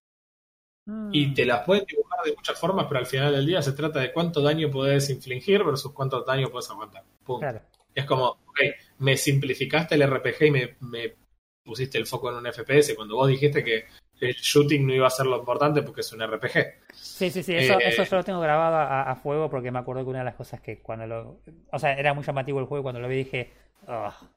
S1: Y te las pueden dibujar de muchas formas, pero al final del día se trata de cuánto daño podés infligir versus cuánto daño puedes aguantar. Punto.
S2: Claro.
S1: Es como, ok, me simplificaste el RPG y me, me pusiste el foco en un FPS cuando vos dijiste que el shooting no iba a ser lo importante porque es un RPG.
S2: Sí, sí, sí, eso,
S1: Eh,
S2: eso yo lo tengo grabado a, a fuego porque me acuerdo que una de las cosas que cuando lo... O sea, era muy llamativo el juego cuando lo vi dije, "Ugh,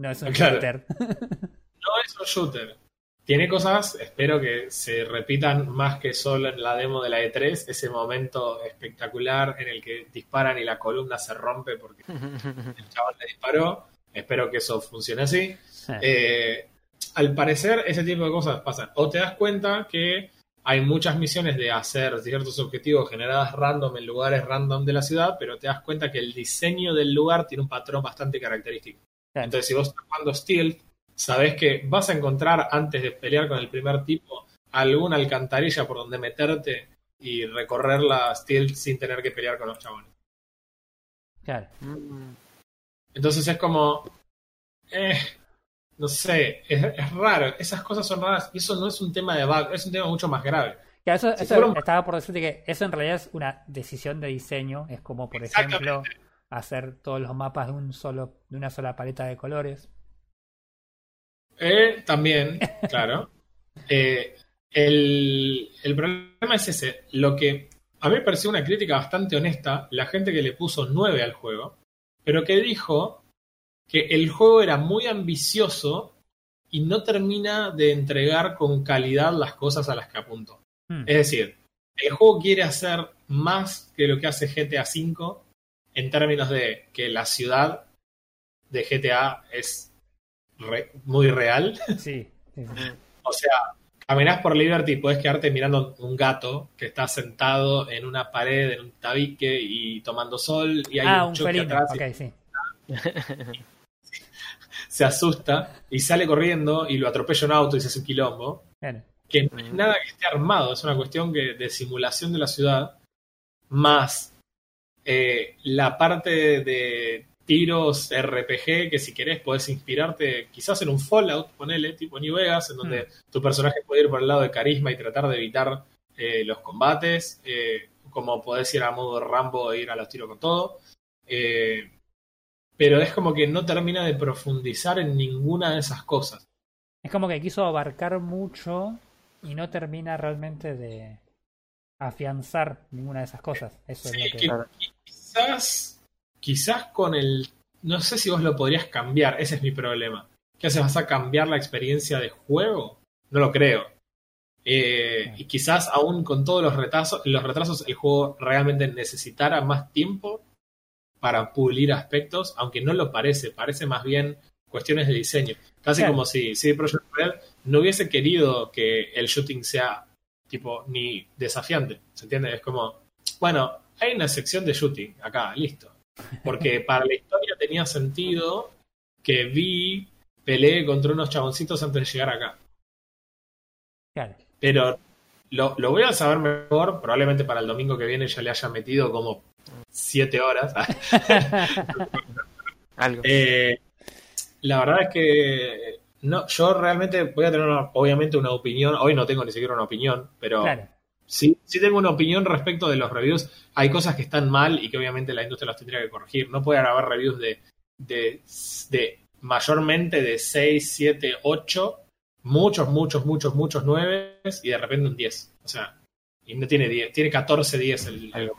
S2: no es un
S1: Claro.
S2: shooter.
S1: No es un shooter. Tiene cosas, espero que se repitan más que solo en la demo de la E3, ese momento espectacular en el que disparan y la columna se rompe porque *laughs* el chaval le disparó. Espero que eso funcione así. Eh, al parecer, ese tipo de cosas pasan. O te das cuenta que hay muchas misiones de hacer ciertos objetivos generadas random en lugares random de la ciudad, pero te das cuenta que el diseño del lugar tiene un patrón bastante característico. Entonces, si vos estás jugando Stealth, sabés que vas a encontrar antes de pelear con el primer tipo alguna alcantarilla por donde meterte y recorrer la Stealth sin tener que pelear con los chabones.
S2: Claro.
S3: Mm,
S1: Entonces es como. eh, no sé, es, es raro. Esas cosas son raras. Y eso no es un tema de bug, es un tema mucho más grave.
S2: Claro, eso,
S1: Si
S2: estaba por decirte que eso en realidad es una decisión de diseño. Es como, por ejemplo, hacer todos los mapas de un solo, de una sola paleta de colores.
S1: Eh, también, claro. *laughs* Eh, el, el problema es ese. Lo que a mí me pareció una crítica bastante honesta, la gente que le puso 9 al juego, pero que dijo que el juego era muy ambicioso y no termina de entregar con calidad las cosas a las que apuntó.
S2: Hmm.
S1: Es decir, el juego quiere hacer más que lo que hace GTA V en términos de que la ciudad de GTA es re- muy real.
S2: Sí. *laughs*
S1: O sea, caminás por Liberty y podés quedarte mirando un gato que está sentado en una pared, en un tabique y tomando sol y hay
S2: Ah,
S1: un
S2: un
S1: atrás y
S2: Ok, sí. *laughs*
S1: se asusta y sale corriendo y lo atropella un auto y se hace un quilombo. Que no es nada que esté armado, es una cuestión que, de simulación de la ciudad, más eh, la parte de tiros RPG, que si querés podés inspirarte quizás en un Fallout, ponele, tipo New Vegas, en donde tu personaje puede ir por el lado de carisma y tratar de evitar eh, los combates, eh, como podés ir a modo Rambo e ir a los tiros con todo. Eh, pero es como que no termina de profundizar en ninguna de esas cosas.
S2: Es como que quiso abarcar mucho y no termina realmente de afianzar ninguna de esas cosas. Eso
S1: Sí,
S2: es lo que...
S1: que quizás, quizás con el, no sé si vos lo podrías cambiar, ese es mi problema. ¿Qué haces? ¿Vas a cambiar la experiencia de juego? No lo creo. Eh, y quizás aún con todos los retrasos, los retrasos el juego realmente necesitara más tiempo para pulir aspectos, aunque no lo parece, parece más bien cuestiones de diseño. Casi
S2: Claro.
S1: como si CD Projekt Red no hubiese querido que el shooting sea tipo ni desafiante, ¿se entiende? Es como, bueno, hay una sección de shooting acá, listo. Porque para la historia tenía sentido que vi peleé contra unos chaboncitos antes de llegar acá.
S2: Claro.
S1: Pero lo, lo voy a saber mejor, probablemente para el domingo que viene ya le haya metido como siete horas. *laughs*
S3: Algo.
S1: Eh, la verdad es que no, yo realmente voy a tener una- obviamente una opinión. Hoy no tengo ni siquiera una opinión, pero
S2: Claro.
S1: Sí, sí tengo una opinión respecto de los reviews. Hay cosas que están mal y que obviamente la industria las tendría que corregir. No puede haber reviews de, de, de mayormente de 6, 7, 8, muchos, muchos, muchos, muchos 9 y de repente un 10. O sea, y no tiene 10, tiene 14, 10 el, el-.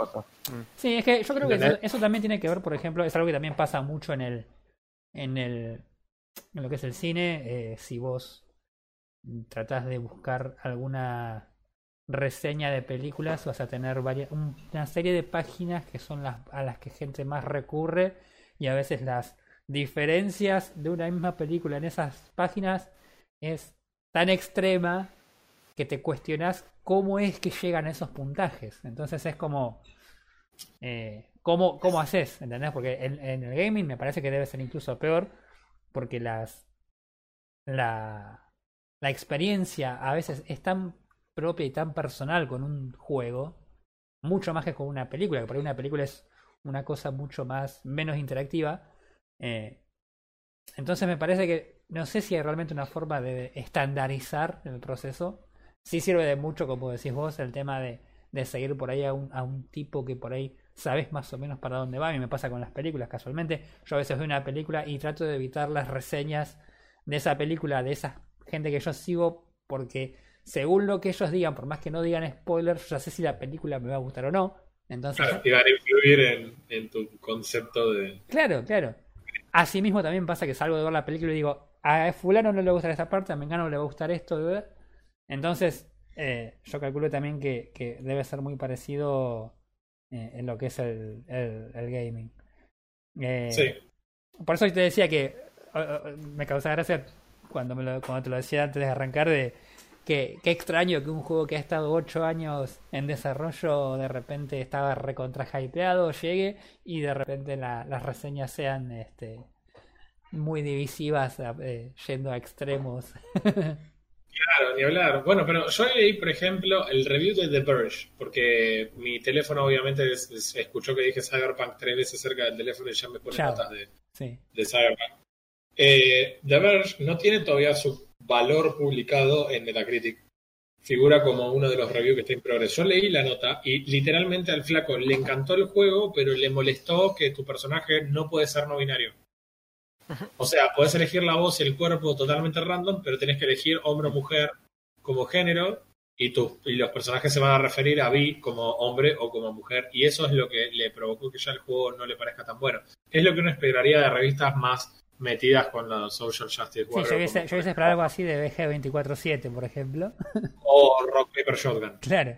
S2: Sí, es que yo creo que eso también tiene que ver, por ejemplo, es algo que también pasa mucho en el en el en lo que es el cine, eh, si vos tratás de buscar alguna reseña de películas, vas a tener varias, un- una serie de páginas que son las a las que gente más recurre y a veces las diferencias de una misma película en esas páginas es tan extrema que te cuestionas cómo es que llegan esos puntajes. Entonces es como, eh, ¿cómo, ¿cómo haces? ¿Entendés? Porque en, en, el gaming me parece que debe ser incluso peor, porque las la, la experiencia a veces es tan propia y tan personal con un juego, mucho más que con una película, que por ahí una película es una cosa mucho más, menos interactiva. Eh, entonces me parece que no sé si hay realmente una forma de estandarizar el proceso. Sí sirve de mucho, como decís vos, el tema de, de seguir por ahí a un, a un tipo que por ahí sabes más o menos para dónde va. A me pasa con las películas casualmente. Yo a veces veo una película y trato de evitar las reseñas de esa película, de esa gente que yo sigo, porque según lo que ellos digan, por más que no digan spoilers, yo ya sé si la película me va a gustar o no. Entonces,
S1: claro, te van a influir en, en, tu concepto de.
S2: Claro, claro. Asimismo también pasa que salgo de ver la película y digo, a fulano no le gusta esta parte, a Mengano le va a gustar esto. Entonces, eh, yo calculo también que, que, debe ser muy parecido eh, en lo que es el, el, el gaming. Eh,
S1: sí.
S2: Por eso te decía que me causa gracia cuando, me lo, cuando te lo decía antes de arrancar de que qué extraño que un juego que ha estado 8 años en desarrollo de repente estaba recontra hypeado, llegue y de repente la, las reseñas sean este muy divisivas, eh, yendo a extremos. *laughs*
S1: Claro, ni hablar. Bueno, pero yo leí, por ejemplo, el review de The Verge, porque mi teléfono obviamente es, es, escuchó que dije Cyberpunk tres veces cerca del teléfono y ya me pone
S2: Chao.
S1: notas de,
S2: Sí.
S1: de Cyberpunk. Eh, The Verge no tiene todavía su valor publicado en Metacritic. Figura como uno de los reviews que está en progreso. Yo leí la nota y literalmente al flaco le encantó el juego, pero le molestó que tu personaje no puede ser no binario. O sea, puedes elegir la voz y el cuerpo totalmente random, pero tenés que elegir hombre o mujer como género y, tu, y los personajes se van a referir a bi como hombre o como mujer. Y eso es lo que le provocó que ya el juego no le parezca tan bueno. Es lo que uno esperaría de revistas más metidas con la social justice
S2: Sí,
S1: warrior,
S2: yo hubiese,
S1: como-
S2: yo hubiese esperado algo así de BG247, por ejemplo.
S1: o Rock Paper Shotgun. *laughs*
S2: claro.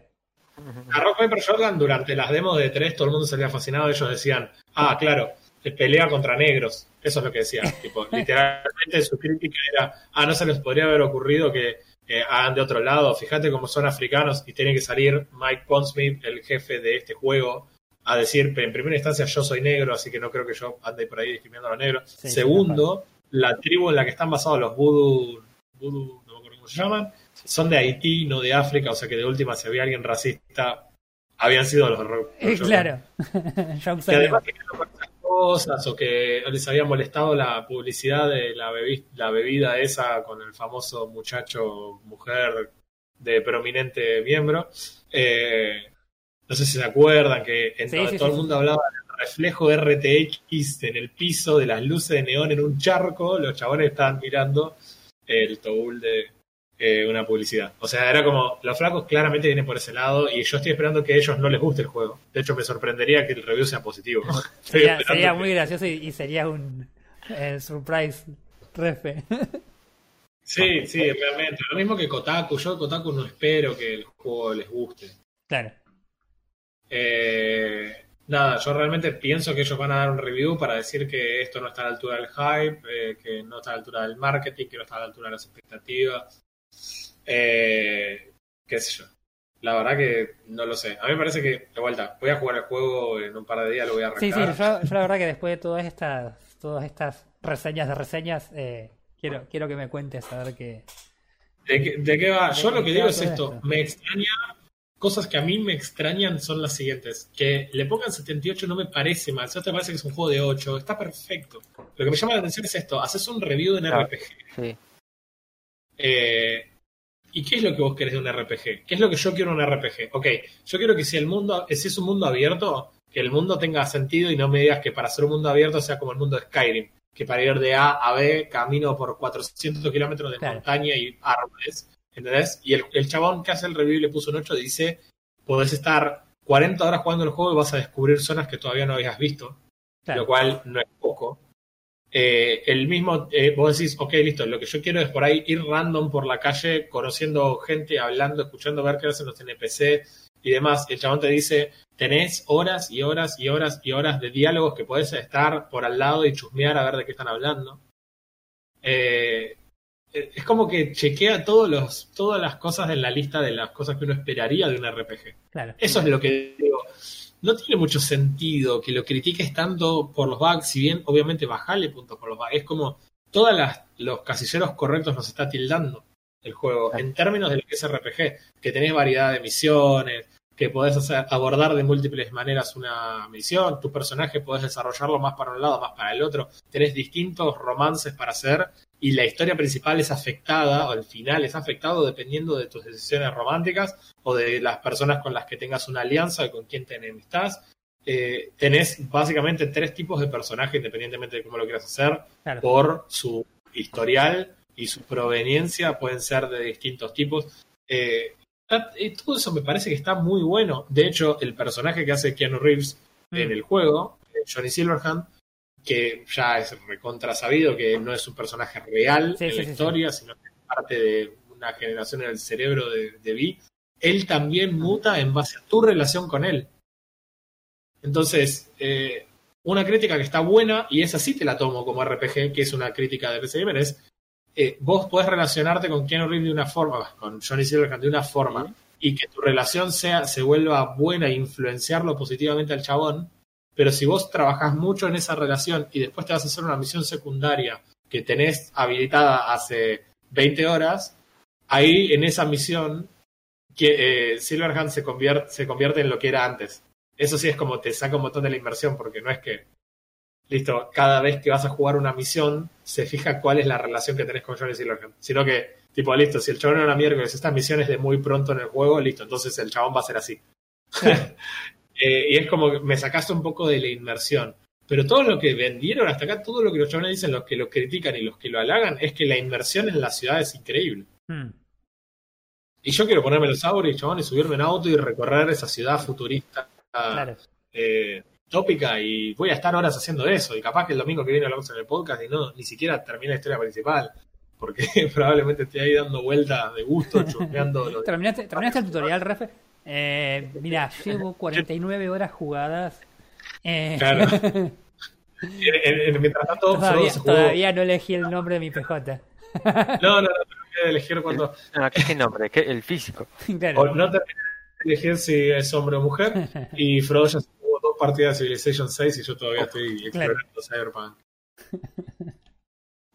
S1: A Rock Paper Shotgun durante las demos de 3 todo el mundo salía fascinado. Ellos decían, ah, claro, pelea contra negros. Eso es lo que decían. *laughs* tipo, literalmente su crítica era, ah, no se les podría haber ocurrido que eh, hagan de otro lado. Fíjate cómo son africanos y tiene que salir Mike Pondsmith, el jefe de este juego, a decir, en primera instancia, yo soy negro, así que no creo que yo ande por ahí discriminando a los negros.
S2: Sí,
S1: Segundo, la tribu en la que están basados los voodoo, voodoo, no me acuerdo cómo se llaman, son de Haití, no de África, o sea que de última, si había alguien racista, habían sido los rock.
S2: Eh,
S1: los-
S2: claro. *laughs* John
S1: Que además que cosas, o que les había molestado la publicidad de la, bebi- la bebida esa con el famoso muchacho, mujer de prominente miembro. Eh, no sé si se acuerdan que en
S2: Sí,
S1: todo,
S2: sí,
S1: todo
S2: sí,
S1: el mundo hablaba del reflejo RTX en el piso de las luces de neón en un charco, los chabones estaban mirando el toul de eh, una publicidad. O sea, era como, los flacos claramente vienen por ese lado y yo estoy esperando que a ellos no les guste el juego. De hecho, me sorprendería que el review sea positivo. *laughs*
S2: Sería,
S1: que-
S2: muy gracioso y, y sería un eh, surprise refe. *laughs*
S1: Sí, sí, realmente. Lo mismo que Kotaku. Yo de Kotaku no espero que el juego les guste.
S2: claro.
S1: Eh, nada, yo realmente pienso que ellos van a dar un review para decir que esto no está a la altura del hype, eh, que no está a la altura del marketing, que no está a la altura de las expectativas. Eh, qué sé yo. La verdad que no lo sé. A mí me parece que, de vuelta, voy a jugar el juego en un par de días, lo voy a
S2: Sí,
S1: arrancar.
S2: sí, yo, yo la verdad que después de todas estas, todas estas reseñas de reseñas, eh, quiero, quiero que me cuentes a ver qué.
S1: ¿De qué, de qué va? Yo
S2: ¿De
S1: lo que digo es esto? Me extraña. Cosas que a mí me extrañan son las siguientes. Que le pongan 78 no me parece mal. ¿Sabes? te parece que es un juego de 8. Está perfecto. Lo que me llama la atención es esto. Haces un review de un
S3: Ah.
S1: RPG.
S3: Sí.
S1: Eh, ¿Y qué es lo que vos querés de un RPG? ¿Qué es lo que yo quiero de un RPG? Ok, yo quiero que si el mundo, si es un mundo abierto, que el mundo tenga sentido y no me digas que para ser un mundo abierto sea como el mundo de Skyrim, que para ir de A a B camino por 400 kilómetros de
S2: Claro.
S1: montaña y árboles, ¿entendés? Y el, el chabón que hace el review y le puso un 8 dice, podés estar 40 horas jugando el juego y vas a descubrir zonas que todavía no habías visto,
S2: Claro.
S1: lo cual no es poco. Eh, el mismo, eh, vos decís, ok, listo, lo que yo quiero es por ahí ir random por la calle, conociendo gente, hablando, escuchando, ver qué hacen los NPC, y demás, el chabón te dice, tenés horas y horas y horas y horas de diálogos que podés estar por al lado y chusmear a ver de qué están hablando. Eh, es como que chequea todos los, todas las cosas en la lista de las cosas que uno esperaría de un RPG.
S2: Claro.
S1: Eso es lo que digo. No tiene mucho sentido que lo critiques tanto por los bugs, si bien obviamente bajale puntos por los bugs. Es como todos los casilleros correctos nos está tildando el juego en términos de lo que es RPG, que tenés variedad de misiones, que podés hacer, abordar de múltiples maneras una misión, tu personaje podés desarrollarlo más para un lado, más para el otro, tenés distintos romances para hacer y la historia principal es afectada, o el final es afectado dependiendo de tus decisiones románticas o de las personas con las que tengas una alianza y con quien te enemistas. Eh, tenés básicamente tres tipos de personajes, independientemente de cómo lo quieras hacer,
S2: Claro.
S1: por su historial y su proveniencia, pueden ser de distintos tipos. Eh, y todo eso me parece que está muy bueno. De hecho, el personaje que hace Keanu Reeves en
S2: Mm.
S1: el juego, eh, Johnny Silverhand, que ya es recontra sabido que no es un personaje real
S2: Sí,
S1: en
S2: sí,
S1: la
S2: sí,
S1: historia, sino que es parte de una generación en el cerebro de, de Vi, él también muta en base a tu relación con él. Entonces, eh, una crítica que está buena, y esa sí te la tomo como RPG, que es una crítica de PC Gamer, es eh, vos podés relacionarte con Keanu Reeves de una forma, con Johnny Silverhand de una forma, y que tu relación sea, se vuelva buena e influenciarlo positivamente al chabón, pero si vos trabajás mucho en esa relación y después te vas a hacer una misión secundaria que tenés habilitada hace 20 horas, ahí en esa misión que, eh, Silverhand se convierte, se convierte en lo que era antes. Eso sí es como te saca un montón de la inversión, porque no es que, listo, cada vez que vas a jugar una misión, se fija cuál es la relación que tenés con Johnny Silverhand. Sino que, tipo, listo, si el chabón era miércoles, esta misión es de muy pronto en el juego, listo, entonces el chabón va a ser así. *laughs* Eh, y es como que me sacaste un poco de la inmersión. Pero todo lo que vendieron hasta acá, todo lo que los chabones dicen, los que lo critican y los que lo halagan, es que la inmersión en la ciudad es increíble.
S2: Mm.
S1: Y yo quiero ponerme los auros y subirme en auto y recorrer esa ciudad futurista
S2: Claro.
S1: eh, tópica y voy a estar horas haciendo eso. Y capaz que el domingo que viene hablamos en el podcast y no, ni siquiera termina la historia principal. Porque *laughs* probablemente esté ahí dando vueltas de gusto, *laughs* chusmeando
S2: ¿Terminaste, ¿Terminaste el tutorial, Refe? Eh, mira, *laughs* llevo 49 horas jugadas. Eh,
S1: Claro. En- en- en- mientras tanto, Frodo
S2: todavía,
S1: se jugó.
S2: todavía no elegí el nombre de mi PJ. *laughs*
S1: No, no, no, que elegir cuando.
S3: No, ¿qué, qué nombre? ¿Qué- el físico. *laughs*
S2: Claro.
S1: O no terminé de elegir si es hombre o mujer. Y Frodo ya se jugó dos partidas de Civilization 6 y yo todavía estoy
S2: Claro.
S1: explorando Cyberpunk.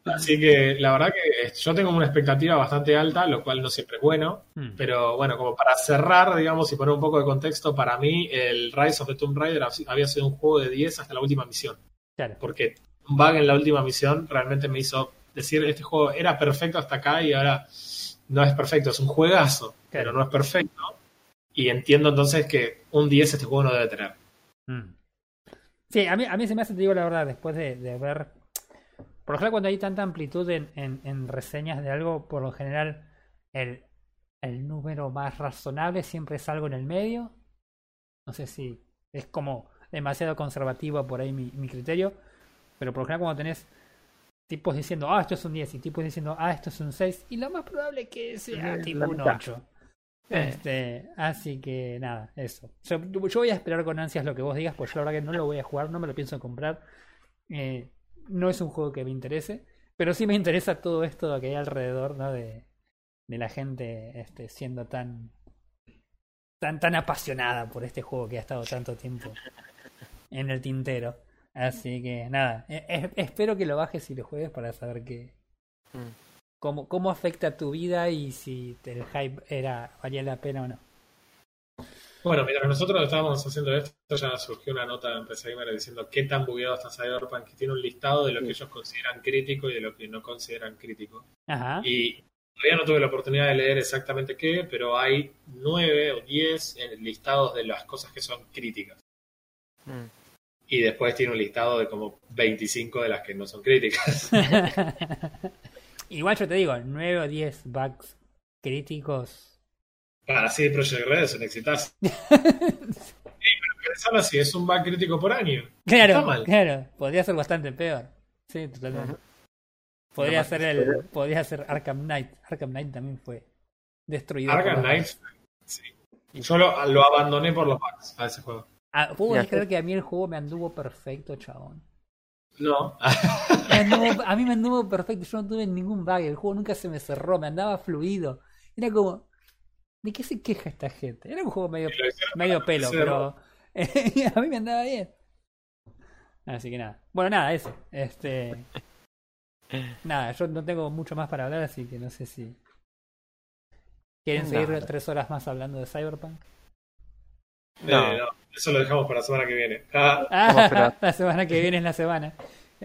S1: Así que la verdad que yo tengo una expectativa bastante alta, lo cual no siempre es bueno.
S2: Mm.
S1: Pero bueno, como para cerrar, digamos, y poner un poco de contexto, para mí el Rise of the Tomb Raider había sido un juego de 10 hasta la última misión.
S2: Claro.
S1: Porque un bug en la última misión realmente me hizo decir, este juego era perfecto hasta acá y ahora no es perfecto, es un juegazo, pero no es perfecto. Y entiendo entonces que un 10 este juego no debe tener.
S2: Mm. Sí, a mí, a mí se me hace, te digo la verdad, después de, de ver. Por lo general, cuando hay tanta amplitud en, en, en reseñas de algo, por lo general, el, el número más razonable siempre es algo en el medio. No sé si es como demasiado conservativo por ahí mi, mi criterio. Pero por lo general, cuando tenés tipos diciendo, ah, esto es un 10, y tipos diciendo, ah, esto es un 6, y lo más probable que sea
S3: Eh,
S2: tipo un
S3: mitad.
S2: 8.
S3: Eh.
S2: Este, así que nada, eso. Yo, yo voy a esperar con ansias lo que vos digas, pues yo la verdad que no lo voy a jugar, no me lo pienso comprar. Eh, no es un juego que me interese, pero sí me interesa todo esto que hay alrededor, ¿no? De, de la gente este, siendo tan, tan, tan apasionada por este juego que ha estado tanto tiempo en el tintero. Así que nada, eh, eh, espero que lo bajes y lo juegues para saber qué,
S3: Mm.
S2: cómo, cómo afecta tu vida y si el hype era valía la pena o no.
S1: Bueno, mientras nosotros estábamos haciendo esto, ya surgió una nota en PC Gamer diciendo qué tan bugueado está Cyberpunk, que tiene un listado de lo que ellos consideran crítico y de lo que no consideran crítico.
S2: Ajá.
S1: Y todavía no tuve la oportunidad de leer exactamente qué, pero hay nueve o diez en listados de las cosas que son críticas.
S3: Mm.
S1: Y después tiene un listado de como 25 de las que no son críticas. *laughs* *laughs*
S2: Igual yo te digo, 9 o 10 bugs críticos.
S1: Para así Project Red es un exitazo. Sí, pero pensalo así, es un bug crítico por año.
S2: Claro,
S1: Está mal.
S2: claro, podría ser bastante peor. Sí, totalmente. Podría
S3: No,
S2: ser el, podría ser Arkham Knight. Arkham Knight también fue destruido.
S1: Arkham Knight, sí. Yo lo, lo abandoné por los bugs a ese juego.
S2: Ah, ¿Puedo creer que a mí el juego me anduvo perfecto, chabón?
S1: No. *laughs*
S2: Me anduvo- a mí me anduvo perfecto, yo no tuve ningún bug, el juego nunca se me cerró, me andaba fluido. Era como, ¿de qué se queja esta gente? Era un juego medio, medio pelo, pero *laughs* a mí me andaba bien. Así que nada. Bueno, nada, eso. Este. Nada, yo no tengo mucho más para hablar, así que no sé si. ¿Quieren seguir
S3: Nada.
S2: tres horas más hablando de Cyberpunk?
S3: No.
S1: Eh, no, Eso lo dejamos para la semana que viene. Ah,
S2: Ah, *laughs* la semana que viene es la semana.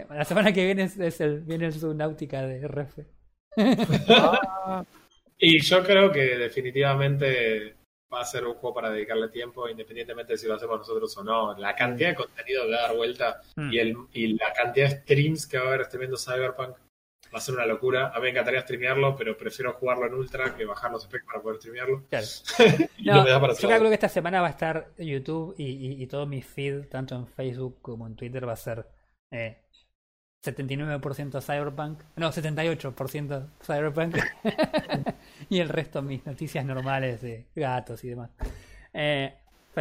S2: La semana que viene es, el, viene el Subnautica de RF.
S1: Y yo creo que definitivamente va a ser un juego para dedicarle tiempo, independientemente de si lo hacemos nosotros o no. La cantidad de contenido que va a dar vuelta
S2: Mm.
S1: y, el, y la cantidad de streams que va a haber streamando Cyberpunk va a ser una locura. A mí me encantaría streamearlo, pero prefiero jugarlo en Ultra que bajar los specs para poder streamearlo.
S2: Claro. *laughs*
S1: Y
S2: No,
S1: no, me da para
S2: yo calculo que esta semana va a estar YouTube y, y- y todo mi feed, tanto en Facebook como en Twitter, va a ser eh, 79% Cyberpunk. No, 78% Cyberpunk. *laughs* y el resto mis noticias normales de gatos y demás. Eh,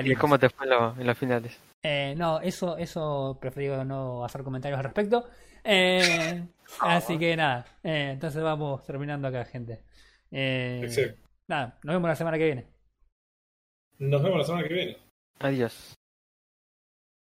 S3: ¿Y cómo te fue en, lo- en los finales?
S2: Eh, no, eso, eso prefiero no hacer comentarios al respecto. Eh, *laughs* así que nada, eh, entonces vamos terminando acá, gente. Eh,
S1: Excelente.
S2: nada, nos vemos la semana que viene.
S1: Nos vemos la semana que viene.
S3: Adiós.